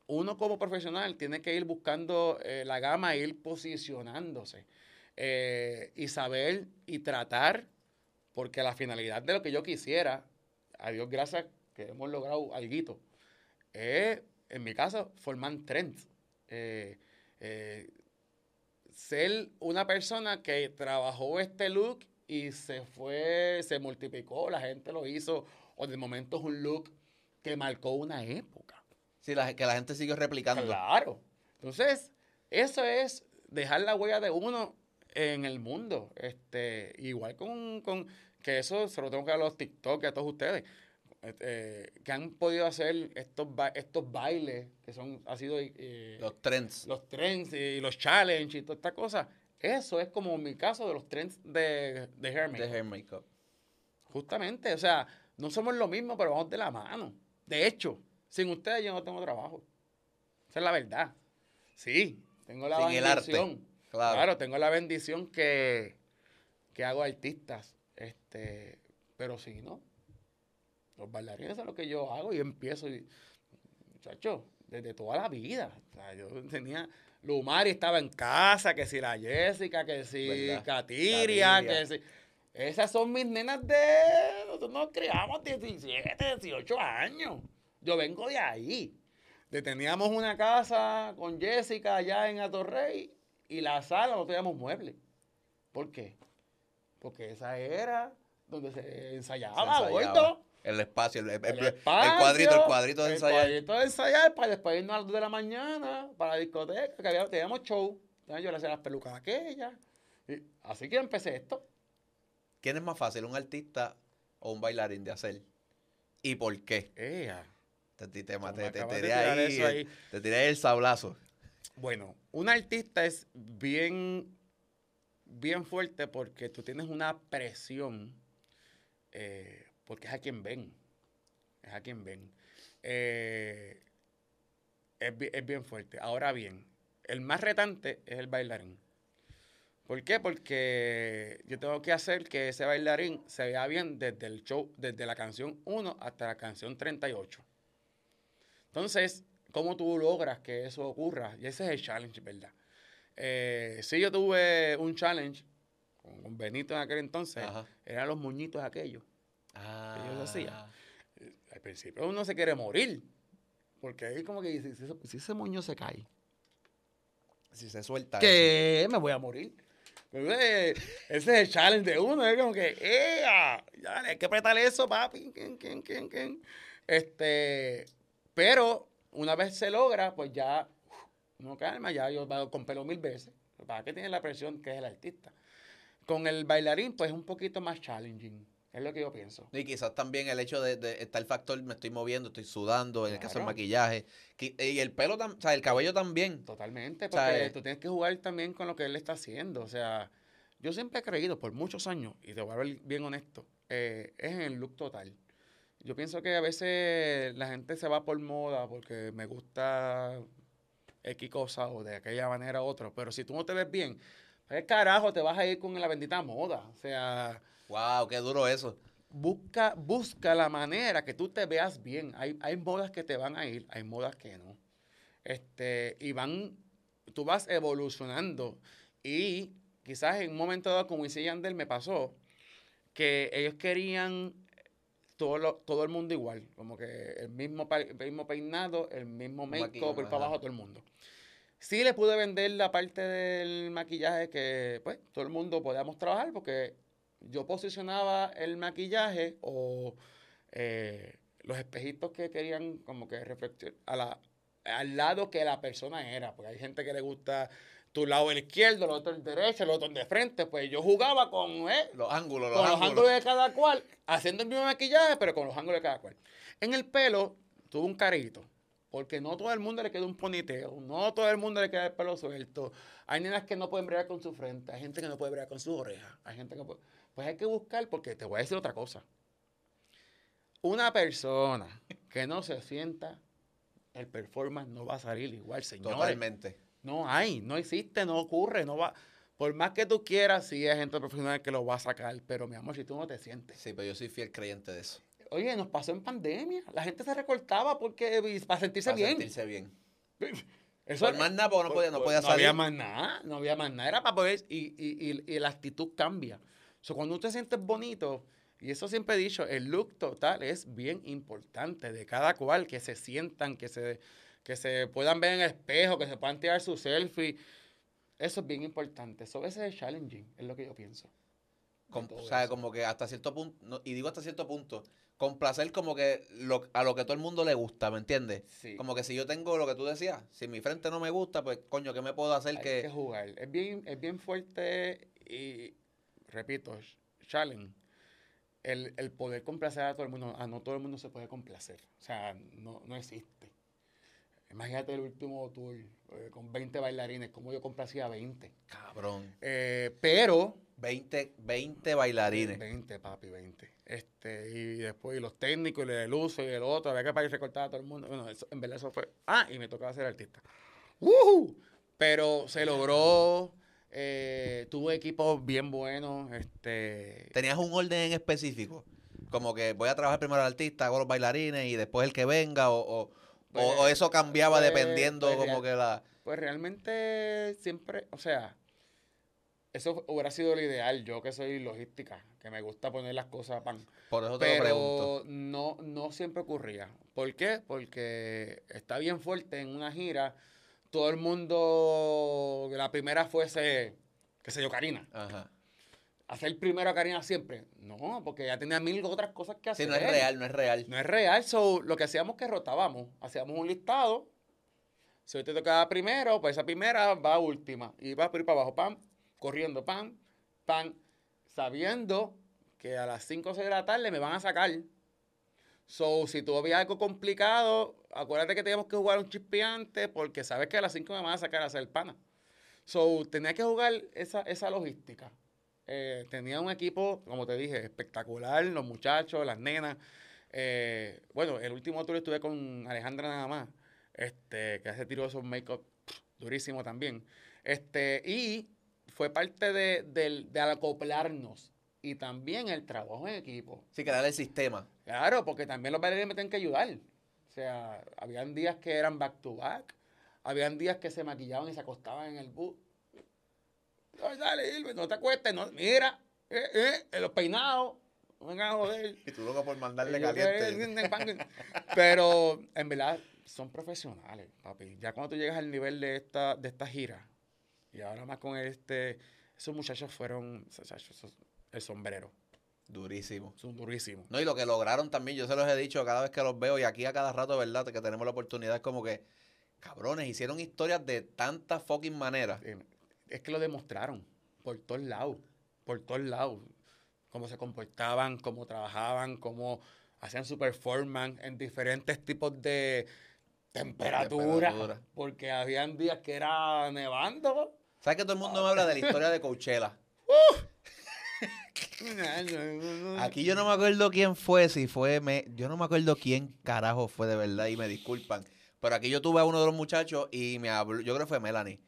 uno como profesional tiene que ir buscando eh, la gama, e ir posicionándose eh, y saber y tratar, porque la finalidad de lo que yo quisiera, a Dios gracias que hemos logrado algo, es, en mi caso, formar trends. Eh, eh, ser una persona que trabajó este look y se fue, se multiplicó, la gente lo hizo, o de momento es un look que marcó una época. Sí, la- que la gente sigue replicando. Claro. Entonces, eso es dejar la huella de uno en el mundo. Este, igual con, con que eso se lo tengo que dar a los TikTok a todos ustedes. este, que han podido hacer estos, ba- estos bailes que son, ha sido eh, Los trends. los trends y los challenges y toda esta cosa. Eso es como mi caso de los trends de, de hair de hair makeup. Justamente, o sea, no somos lo mismo, pero vamos de la mano. De hecho, sin ustedes yo no tengo trabajo. Esa es la verdad. Sí, tengo la Sin el arte, bendición. claro. Claro. tengo la bendición que, que hago artistas. Este, pero si no, los bailarines es lo que yo hago y empiezo. Y, muchacho, desde toda la vida. O sea, yo tenía. Lumari estaba en casa, que si la Jessica, que si ¿Verdad? Katiria, Katiria. que si. Esas son mis nenas de. Nosotros nos criamos 17, 18 años. Yo vengo de ahí. De teníamos una casa con Jessica allá en Atorrey y la sala no teníamos muebles. ¿Por qué? Porque esa era donde se Se ensayaba, gordo. El espacio, el, el- El el espacio, cuadrito, el cuadrito de el ensayar. cuadrito de ensayar para después irnos a las 2 de la mañana para la discoteca, que había, teníamos show. Yo le hacía las pelucas a aquella. Y así que empecé esto. ¿Quién es más fácil, un artista o un bailarín de hacer? ¿Y por qué? Ea. Te, te, te, te- tiré ahí, el- ahí. te tiré el sablazo. Bueno, un artista es bien, bien fuerte porque tú tienes una presión, eh, porque es a quien ven, es a quien ven. Eh, es, es bien fuerte. Ahora bien, el más retante es el bailarín. ¿Por qué? Porque yo tengo que hacer que ese bailarín se vea bien desde el show, desde la canción 1 hasta la canción 38. Entonces, ¿cómo tú logras que eso ocurra? Y ese es el challenge, ¿verdad? Eh, sí, yo tuve un challenge con, Benito en aquel entonces. Ajá. Eran los moñitos aquellos. Ah. yo hacía. Al principio uno se quiere morir. Porque ahí como que dice, si, ese- si ese moño se cae, Si se suelta. que me voy a morir. Eh, ese es el challenge de uno, es como que, ¡ea! Ya, hay que apretar eso, papi. Este, pero una vez se logra, pues ya uno calma, ya yo con pelo mil veces. ¿Para qué tiene la presión que es el artista? Con el bailarín, pues es un poquito más challenging. Es lo que yo pienso. Y quizás también el hecho de, de está el factor, me estoy moviendo, estoy sudando, en el caso del maquillaje. qui- Y el pelo, o sea, el cabello también. Totalmente, O sea, porque tú tienes que jugar también con lo que él está haciendo. O sea, yo siempre he creído por muchos años, y te voy a ver bien honesto, eh, es en el look total. Yo pienso que a veces la gente se va por moda porque me gusta X cosa o de aquella manera u otra, pero si tú no te ves bien, ¿qué carajo te vas a ir con la bendita moda? O sea, Wow, qué duro eso. busca, busca la manera que tú te veas bien. Hay, hay modas que te van a ir, hay modas que no. Este, y van, tú vas evolucionando. Y quizás en un momento dado, como dice Yandel, me pasó que ellos querían todo, lo- todo el mundo igual. Como que el mismo, pa- el mismo peinado, el mismo make-up, por para abajo todo el mundo. Sí le pude vender la parte del maquillaje que, pues, todo el mundo podíamos trabajar porque yo posicionaba el maquillaje o eh, los espejitos que querían como que reflexionar a la, al lado que la persona era. Porque hay gente que le gusta tu lado el izquierdo, el otro el derecho, el otro el de frente. Pues yo jugaba con, eh, Los ángulos, los con los ángulos. de cada cual, haciendo el mismo maquillaje, pero con los ángulos de cada cual. En el pelo tuve un carito, porque no todo el mundo le queda un poniteo, no todo el mundo le queda el pelo suelto. Hay nenas que no pueden bregar con su frente, hay gente que no puede bregar con sus orejas, hay gente que no puede... Pues hay que buscar, porque te voy a decir otra cosa. Una persona que no se sienta, el performance no va a salir igual, señores. Totalmente. No hay, no existe, no ocurre, no va. Por más que tú quieras, sí hay gente profesional que lo va a sacar, pero mi amor, si tú no te sientes. Sí, pero yo soy fiel creyente de eso. Oye, nos pasó en pandemia, la gente se recortaba porque para sentirse Para bien. sentirse bien. Eso Por más nada, porque no podía- no podía No había salir. más nada, no había más nada, era para poder, y, y, y, y la actitud cambia. O sea, cuando tú te sientes bonito, y eso siempre he dicho, el look total es bien importante de cada cual, que se sientan, que se, que se puedan ver en el espejo, que se puedan tirar su selfie. Eso es bien importante. Eso es challenging, es lo que yo pienso. o sea, eso. como que hasta cierto punto, no- y digo hasta cierto punto, complacer como que lo- a lo que todo el mundo le gusta, ¿me entiendes? Sí. Como que si yo tengo lo que tú decías, si mi frente no me gusta, pues coño, ¿qué me puedo hacer Hay que... que jugar. Es bien, es bien fuerte y, repito, ch- challenge. El, el poder complacer a todo el mundo. A no todo el mundo se puede complacer. O sea, no, no existe. Imagínate el último tour eh, con 20 bailarines, como yo complacía a 20. Cabrón. Eh, pero 20, 20 bailarines. 20, papi, 20. Este, y después y los técnicos, y el uso y el otro, había que para que recortara a todo el mundo. Bueno, eso- en verdad eso fue. Ah, y me tocaba ser artista. ¡Woohoo! Pero se logró. eh, tuve equipos bien buenos. Este. ¿Tenías un orden en específico? Como que voy a trabajar primero al artista, hago los bailarines y después el que venga, o- Pues, o eso cambiaba pues, dependiendo pues, como real- que la... Pues realmente siempre, o sea, eso hubiera sido lo ideal. Yo que soy logística, que me gusta poner las cosas a pan. Por eso te lo pregunto. Pero no, no siempre ocurría. ¿Por qué? Porque está bien fuerte en una gira. Todo el mundo, la primera fuese, qué sé yo, Karina. Ajá. Hacer primero a Karina siempre. No, porque ya tenía mil otras cosas que hacer. Sí, no es real, no es real. No es real. So, lo que hacíamos es que rotábamos. Hacíamos un listado. Si hoy te tocaba primero, pues esa primera va a última. Y va por ir para abajo, pam, corriendo, pam, pam, sabiendo que a las 5 o 6 de la tarde me van a sacar. So, si tú había algo complicado, acuérdate que teníamos que jugar un chispeante porque sabes que a las 5 me van a sacar a hacer pana. So, tenía que jugar esa, esa logística. Eh, tenía un equipo, como te dije, espectacular, los muchachos, las nenas. Eh, bueno, el último tour estuve con Alejandra nada más, este, que hace tiró esos make-up durísimo también. Este, y fue parte de, del- de acoplarnos y también el trabajo en equipo. Sí, crear el sistema. Claro, porque también los bailarines me tienen que ayudar. O sea, habían días que eran back to back, habían días que se maquillaban y se acostaban en el bus. Ay, dale, no te acuestes, no, mira, eh, eh, los peinados, no vengan a joder. Y tú loco por mandarle yo caliente. que- Pero en verdad son profesionales, papi. Ya cuando tú llegas al nivel de esta, de esta gira, y ahora más con este, esos muchachos fueron, el sombrero, Durísimo. son durísimos. No, y lo que lograron también, yo se los he dicho cada vez que los veo y aquí a cada rato, ¿verdad? Que tenemos la oportunidad, es como que, cabrones, hicieron historias de tantas fucking maneras. Eh, es que lo demostraron por todos lados, por todos lados. Cómo se comportaban, cómo trabajaban, cómo hacían su performance en diferentes tipos de temperatura. Temperatura. Porque habían días que era nevando. ¿Sabes que todo el mundo me habla de la historia de Coachella? Aquí yo no me acuerdo quién fue, si fue, me, yo no me acuerdo quién carajo fue de verdad y me disculpan. Pero aquí yo tuve a uno de los muchachos y me habló, yo creo que fue Melanie.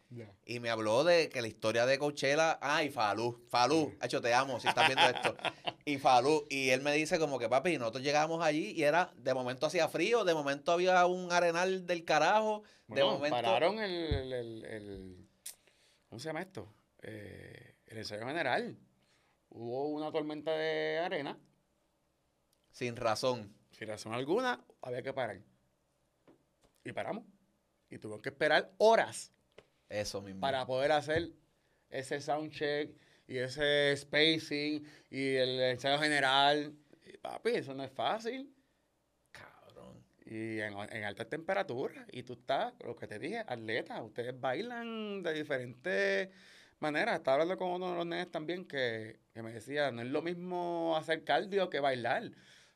Y me habló de que la historia de Coachella, ay, Falú, Falú, hecho te amo si estás viendo esto. Y Falú, y él me dice como que papi, nosotros llegamos allí y era, de momento hacía frío, de momento había un arenal del carajo, de momento... pararon el, el- el- el- ¿Cómo se llama esto? Eh, el ensayo general. Hubo una tormenta de arena. Sin razón. Sin razón alguna, había que parar. Y paramos. Y tuvimos que esperar horas Eso mismo. para poder hacer ese soundcheck y ese spacing y el ensayo general. Y, papi, eso no es fácil. Cabrón. Y en, en altas temperaturas. Y tú estás, lo que te dije, atleta. Ustedes bailan de diferentes maneras. Estaba hablando con uno de los nenes también que, que me decía, no es lo mismo hacer cardio que bailar.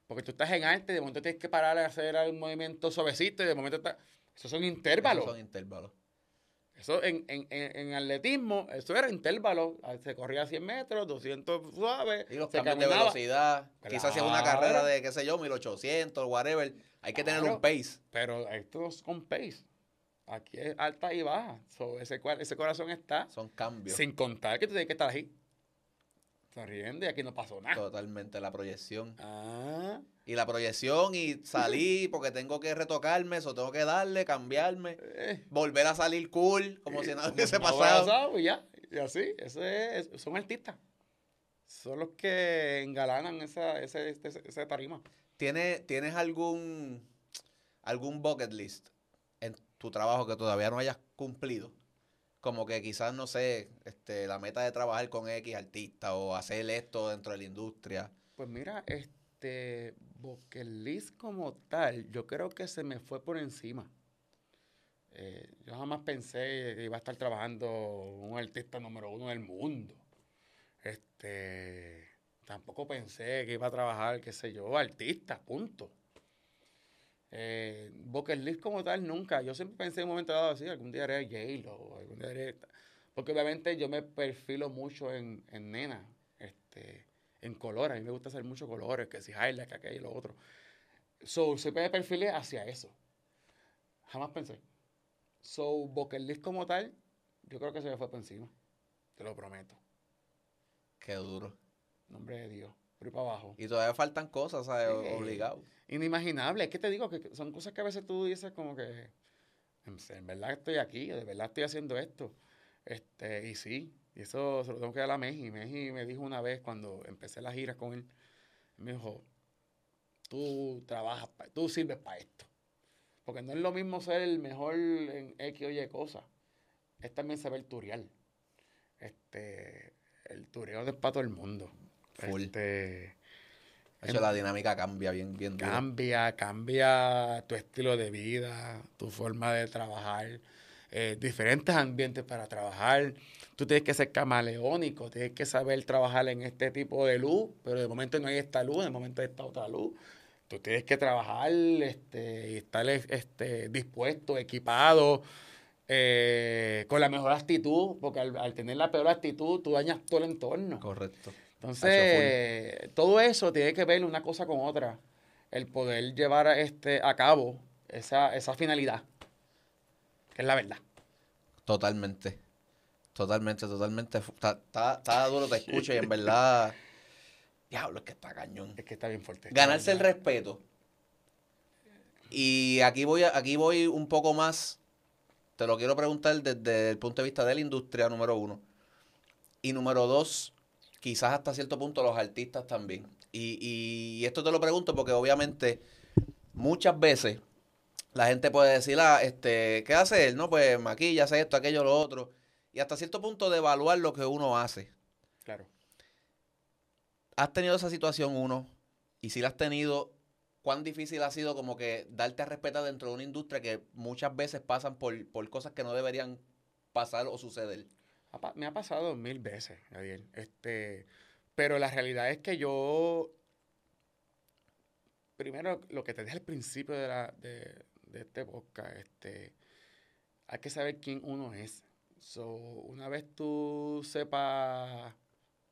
Porque tú estás en arte, de momento tienes que parar a hacer un movimiento suavecito y de momento está... Esos son intervalos. Esos son intervalos. Eso en, en, en, en atletismo, eso era intervalo. Ah, Se corría 100 metros, 200 suaves. Y los cambios de velocidad. Quizás hacía una carrera de, qué sé yo, 1800, whatever. Hay que tener un pace. Pero esto es con pace. Aquí es alta y baja. So, ese, ese corazón está. Son cambios. Sin contar que tú tienes que estar ahí. Sonriendo y aquí no pasó nada. Totalmente la proyección. Ah, Y la proyección y salí porque tengo que retocarme, eso tengo que darle, cambiarme, eh, volver a salir cool, como si nada hubiese ha pasado. y ya. Y así. Eso es, son artistas. Son los que engalanan esa, ese, ese, ese tarima. ¿Tienes, ¿Tienes algún, algún bucket list en tu trabajo que todavía no hayas cumplido? Como que quizás, no sé, este, la meta de trabajar con X artista o hacer esto dentro de la industria. Pues mira, este bucket list como tal, yo creo que se me fue por encima. Eh, yo jamás pensé que iba a estar trabajando un artista número uno del mundo. Este, tampoco pensé que iba a trabajar, qué sé yo, artista, punto. Eh, bucket list como tal, nunca. Yo siempre pensé en un momento dado así, algún día haré J-Lo, algún día haré... Porque obviamente yo me perfilo mucho en, en nena, este, en color. A mí me gusta hacer muchos colores, que si highlight, que aquello y lo otro. So, siempre me perfilé hacia eso. Jamás pensé. So, bucket list como tal, yo creo que se me fue por encima. Te lo prometo. Qué duro. Nombre de Dios. Por ahí para abajo. Y todavía faltan cosas, ¿sabes? Sí. Obligado. Inimaginable. Es que te digo que son cosas que a veces tú dices como que en verdad estoy aquí, de verdad estoy haciendo esto. Este, y sí, y eso se lo tengo que dar a Meji. Meji me dijo una vez cuando empecé las giras con él, me dijo, tú trabajas, pa- tú sirves para esto. Porque no es lo mismo ser el mejor en X o Y cosas. Es también saber turial. Este, el tureo no es para todo el mundo. Full. Este, hecho, la dinámica cambia bien, bien duro. Cambia, cambia tu estilo de vida, tu forma de trabajar, eh, diferentes ambientes para trabajar. Tú tienes que ser camaleónico, tienes que saber trabajar en este tipo de luz, pero de momento no hay esta luz, de momento hay esta otra luz. Tú tienes que trabajar este, y estar este, dispuesto, equipado, eh, con la mejor actitud, porque al, al tener la peor actitud, tú dañas todo el entorno. Correcto. Entonces, todo eso tiene que ver una cosa con otra. El poder llevar a, este, a cabo esa, esa finalidad. Que es la verdad. Totalmente. Totalmente, totalmente. Está, está, está duro, te escucho y en verdad. Diablo, es que está cañón. Es que está bien fuerte. Ganarse el respeto. Y aquí voy, aquí voy un poco más. Te lo quiero preguntar desde el punto de vista de la industria, número uno. Y número dos, quizás hasta cierto punto los artistas también. Y, y esto te lo pregunto porque obviamente muchas veces la gente puede decir, ah, este, ¿qué hace él? No, pues maquilla, hace esto, aquello, lo otro. Y hasta cierto punto de evaluar lo que uno hace. Claro. ¿Has tenido esa situación uno? Y si la has tenido, ¿cuán difícil ha sido como que darte a respetar dentro de una industria que muchas veces pasan por, por cosas que no deberían pasar o suceder? Me ha pasado mil veces, Gabriel. Este, pero la realidad es que yo, primero, lo que te dije al principio de, la, de, de este podcast, este, hay que saber quién uno es. So, una vez tú sepas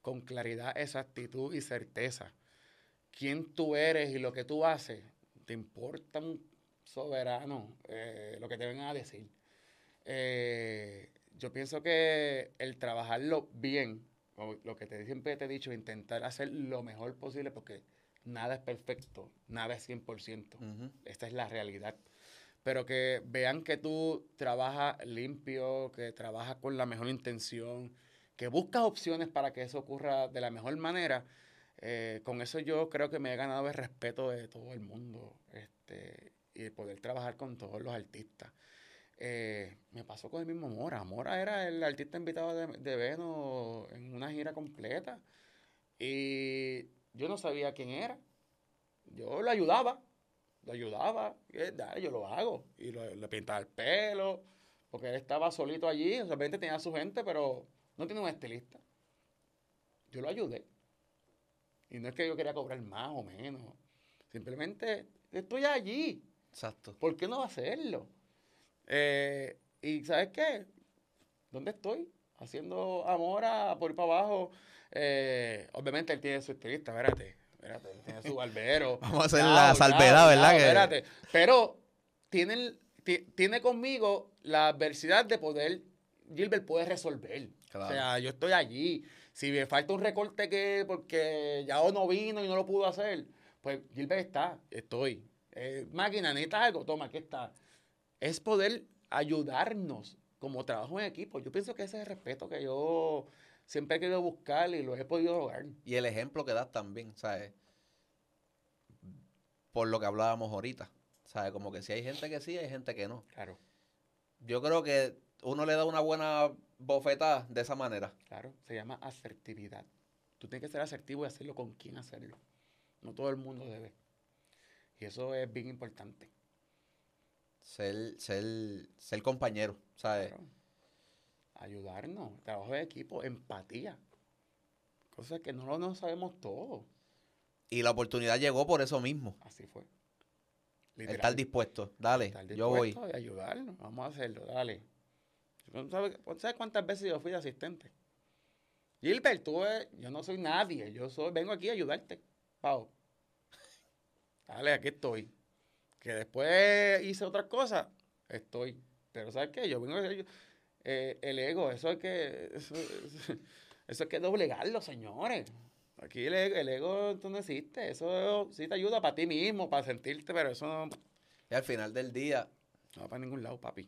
con claridad, exactitud y certeza quién tú eres y lo que tú haces, te importa un soberano eh, lo que te vengan a decir. Eh, yo pienso que el trabajarlo bien, o lo que te, siempre te he dicho, intentar hacer lo mejor posible, porque nada es perfecto, nada es 100%. Ujú. Esta es la realidad. Pero que vean que tú trabajas limpio, que trabajas con la mejor intención, que buscas opciones para que eso ocurra de la mejor manera. eh, con eso yo creo que me he ganado el respeto de todo el mundo este, y el poder trabajar con todos los artistas. Eh, me pasó con el mismo Mora. Mora era el artista invitado de, de Veno en una gira completa. Y yo no sabía quién era. Yo lo ayudaba. Lo ayudaba. Y él, "Dale, yo lo hago. Y lo- le pintaba el pelo. Porque él estaba solito allí. Solamente tenía a su gente, pero no tiene un estilista. Yo lo ayudé. Y no es que yo quería cobrar más o menos. Simplemente estoy allí. Exacto. ¿Por qué no hacerlo? Eh, y ¿sabes qué? ¿Dónde estoy? Haciendo amor a por ir para abajo. Eh, obviamente él tiene su estilista, espérate. Espérate, él tiene su barbero. Vamos a hacer la salvedad, ¿verdad? Que- Espérate. Pero tiene, tiene conmigo la adversidad de poder, Gilbert puede resolver. O sea, yo estoy allí. Si me falta un recorte que porque ya no vino y no lo pudo hacer, pues Gilbert está, estoy. Eh, máquina, necesitas algo, toma, aquí está. Es poder ayudarnos como trabajo en equipo. Yo pienso que ese es el respeto que yo siempre he querido buscar y lo he podido lograr. Y el ejemplo que das también, ¿sabes? Por lo que hablábamos ahorita. ¿Sabes? Como que si hay gente que sí, hay gente que no. Claro, Yo creo que uno le da una buena bofetada de esa manera. claro. Se llama asertividad. Tú tienes que ser asertivo y hacerlo con quién hacerlo. No todo el mundo debe. Y eso es bien importante. Ser, ser, ser compañero, ¿sabes? Claro. Ayudarnos, trabajo de equipo, empatía. Cosas que no lo no sabemos todo. Y la oportunidad llegó por eso mismo. Así fue. Literal. Estar dispuesto. Dale, Estar yo voy. dispuesto ayudarnos. Vamos a hacerlo, dale. ¿Tú ¿Sabes, ¿Sabes cuántas veces yo fui de asistente? Gilbert, tú eres- yo no soy nadie. Yo soy, vengo aquí a ayudarte. Pau. Dale, aquí estoy. Que después hice otras cosas, estoy. Pero ¿sabes qué? Yo vengo a eh, el ego, eso hay que. Eso, eso, eso hay que doblegarlo, señores. Aquí el ego, el ego tú no existe. Eso sí te ayuda para ti mismo, para sentirte, pero eso no, Y al final del día, no va para ningún lado, papi.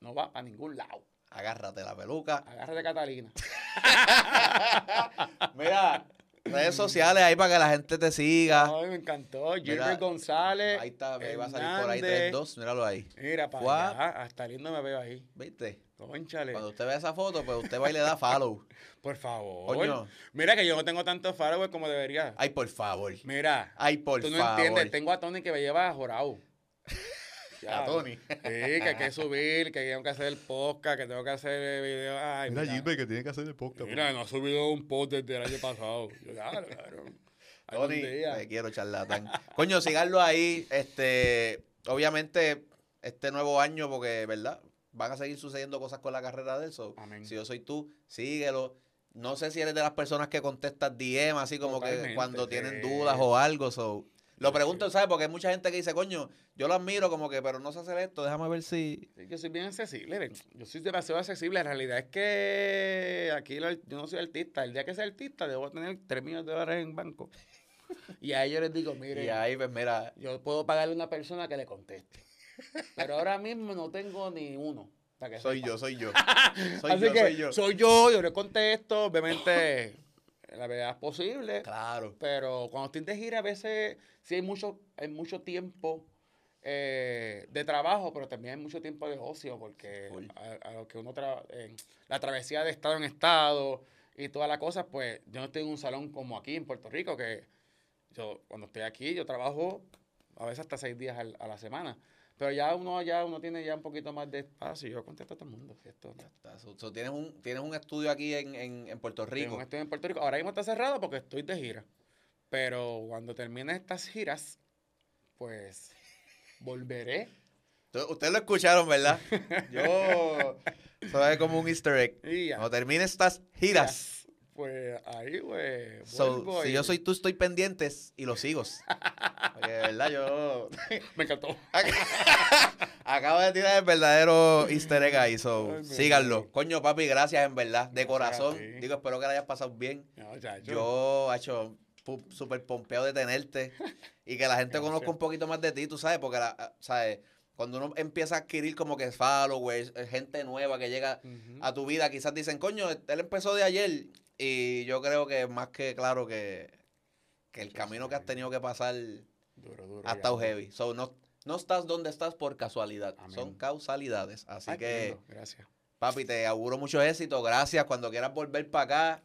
No va para ningún lado. agárrate la peluca. Agárrate, Catalina. Mira, redes sociales ahí para que la gente te siga. Ay, me encantó. Gilbert González. Ahí está, me iba a salir por ahí Hernández. 3-2, míralo ahí. Mira, para Fuá. allá. Hasta lindo me veo ahí. ¿Viste? Conchale. Cuando usted vea esa foto, pues usted va y le da follow. Por favor. Coño. Mira que yo no tengo tantos followers como debería. Ay, por favor. Mira. Ay, por tú no favor. entiendes. Tengo a Tony que me lleva a jorado. A Tony. Sí, que hay que subir, que tengo que hacer el podcast, que tengo que hacer el video. Ay, mira, que tiene que hacer el podcast. Mira, no ha subido un post desde el año pasado. Yo, claro, claro. Tony, te quiero charlatán. Coño, síganlo ahí. Este, obviamente, este nuevo año, porque, ¿verdad? Van a seguir sucediendo cosas con la carrera de eso. Amén. Si yo soy tú, síguelo. No sé si eres de las personas que contestas DM, así como que cuando tienen sí. dudas o algo. So, Lo pregunto, ¿sabes? Porque hay mucha gente que dice, coño, yo lo admiro como que, pero no sé hacer esto, déjame ver si... Yo soy bien accesible, yo soy demasiado accesible. La realidad es que aquí yo no soy artista. El día que sea artista debo tener 3 millones de dólares en banco. Y a ellos les digo, mire, Y ahí, pues mira, yo puedo pagarle a una persona que le conteste. Pero ahora mismo no tengo ni uno. para que soy sepa. yo, soy yo. Soy Así yo, que soy yo. soy yo, yo le contesto, obviamente la verdad es posible. Claro. Pero cuando estoy de gira, a veces sí hay mucho, hay mucho tiempo eh, de trabajo, pero también hay mucho tiempo de ocio, porque a, a lo que uno tra- en la travesía de estado en estado y todas las cosas, pues yo no estoy en un salón como aquí en Puerto Rico, que yo cuando estoy aquí, yo trabajo a veces hasta seis días al- a la semana. Pero ya uno ya uno tiene ya un poquito más de espacio. Yo contesto a todo el mundo. esto- Está, so- so, tienes, un, tienes un estudio aquí en, en, en Puerto Tengo Rico. un estudio en Puerto Rico. Ahora mismo está cerrado porque estoy de gira. Pero cuando termine estas giras, pues volveré. Ustedes lo escucharon, ¿verdad? Yo. Eso es como un easter egg. Cuando termine estas giras. Pues ahí. So, vuelvo si y- yo soy tú, estoy pendientes y lo sigo. Porque de verdad yo. Me encantó. Acabo de tirar el verdadero easter egg ahí. So, Ay, síganlo. Coño, papi, gracias en verdad. De corazón. Digo, espero que la hayas pasado bien. No, ya, yo- Yo, hecho súper pompeado de tenerte y que la gente Gracias. conozca un poquito más de ti, tú sabes, porque, la, ¿sabes? Cuando uno empieza a adquirir como que followers, eh, gente nueva que llega a tu vida, quizás dicen, coño, él empezó de ayer y yo creo que más que claro que, que el Sí, camino sí. que has tenido que pasar Duro, duro. ha estado heavy. So, no, no estás donde estás por casualidad, Amén. son causalidades. Así Ay, que, Gracias. papi, te auguro mucho éxito, gracias. Cuando quieras volver para acá,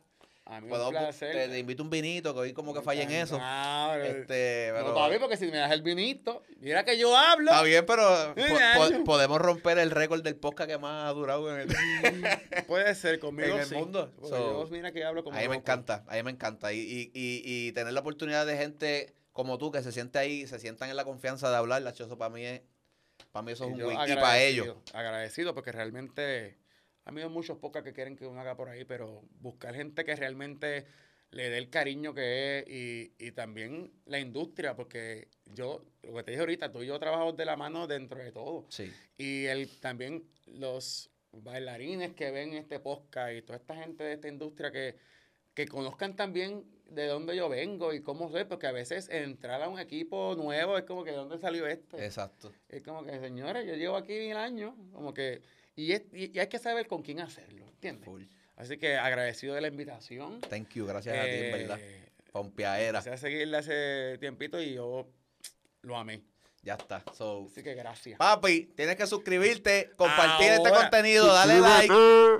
A mí puedo- un placer. te, te invito un vinito, que hoy como que Me falla en eso. Este, no, pero- papi, porque si me das el vinito, mira que yo hablo. Está bien, pero po- podemos romper el récord del podcast que más ha durado en el... Puede ser conmigo. En el mundo. So, yo, mira que hablo como A mí me encanta, a mí me encanta. Y, y, y, y tener la oportunidad de gente como tú que se siente ahí, se sientan en la confianza de hablar, la eso para mí es, para mí eso es un win. Y para ellos. Agradecido porque realmente ha habido muchos pocas que quieren que uno haga por ahí, pero buscar gente que realmente le dé el cariño que es y, y también la industria, porque yo, lo que te dije ahorita, tú y yo trabajamos de la mano dentro de todo. Sí. Y el, también los bailarines que ven este podcast y toda esta gente de esta industria que, que conozcan también de dónde yo vengo y cómo soy, porque a veces entrar a un equipo nuevo es como que de dónde salió este. Exacto. Es como que, señores, yo llevo aquí mil años, como que, y, es- y, y hay que saber con quién hacerlo, ¿entiendes? Full. Así que agradecido de la invitación. Thank you, gracias a ti, en verdad. Eh, Pompeadera. Empecé a seguirle hace tiempito y yo lo amé. Ya está. So, Así que gracias. Papi, tienes que suscribirte, compartir este contenido, dale like,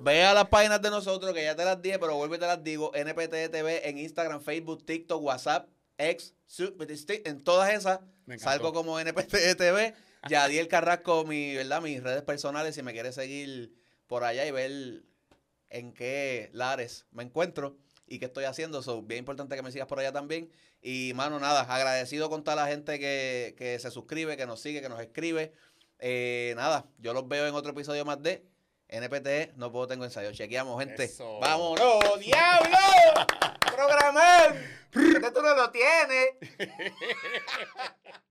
ve a las páginas de nosotros que ya te las dije, pero vuelvo y te las digo, NPT TV en Instagram, Facebook, TikTok, WhatsApp, X, en todas esas, salgo como NPT TV, Yadiel Carrasco, mi, ¿verdad? mis redes personales, si me quieres seguir por allá y ver en qué lares me encuentro y qué estoy haciendo. So, bien importante que me sigas por allá también. Y, mano, nada, agradecido con toda la gente que, que se suscribe, que nos sigue, que nos escribe. Eh, nada, yo los veo en otro episodio más de NPT. No puedo, tengo ensayo. Chequeamos, gente. Eso. ¡Vámonos! ¡Diablo! ¡Programar! ¿Por qué tú no lo tienes?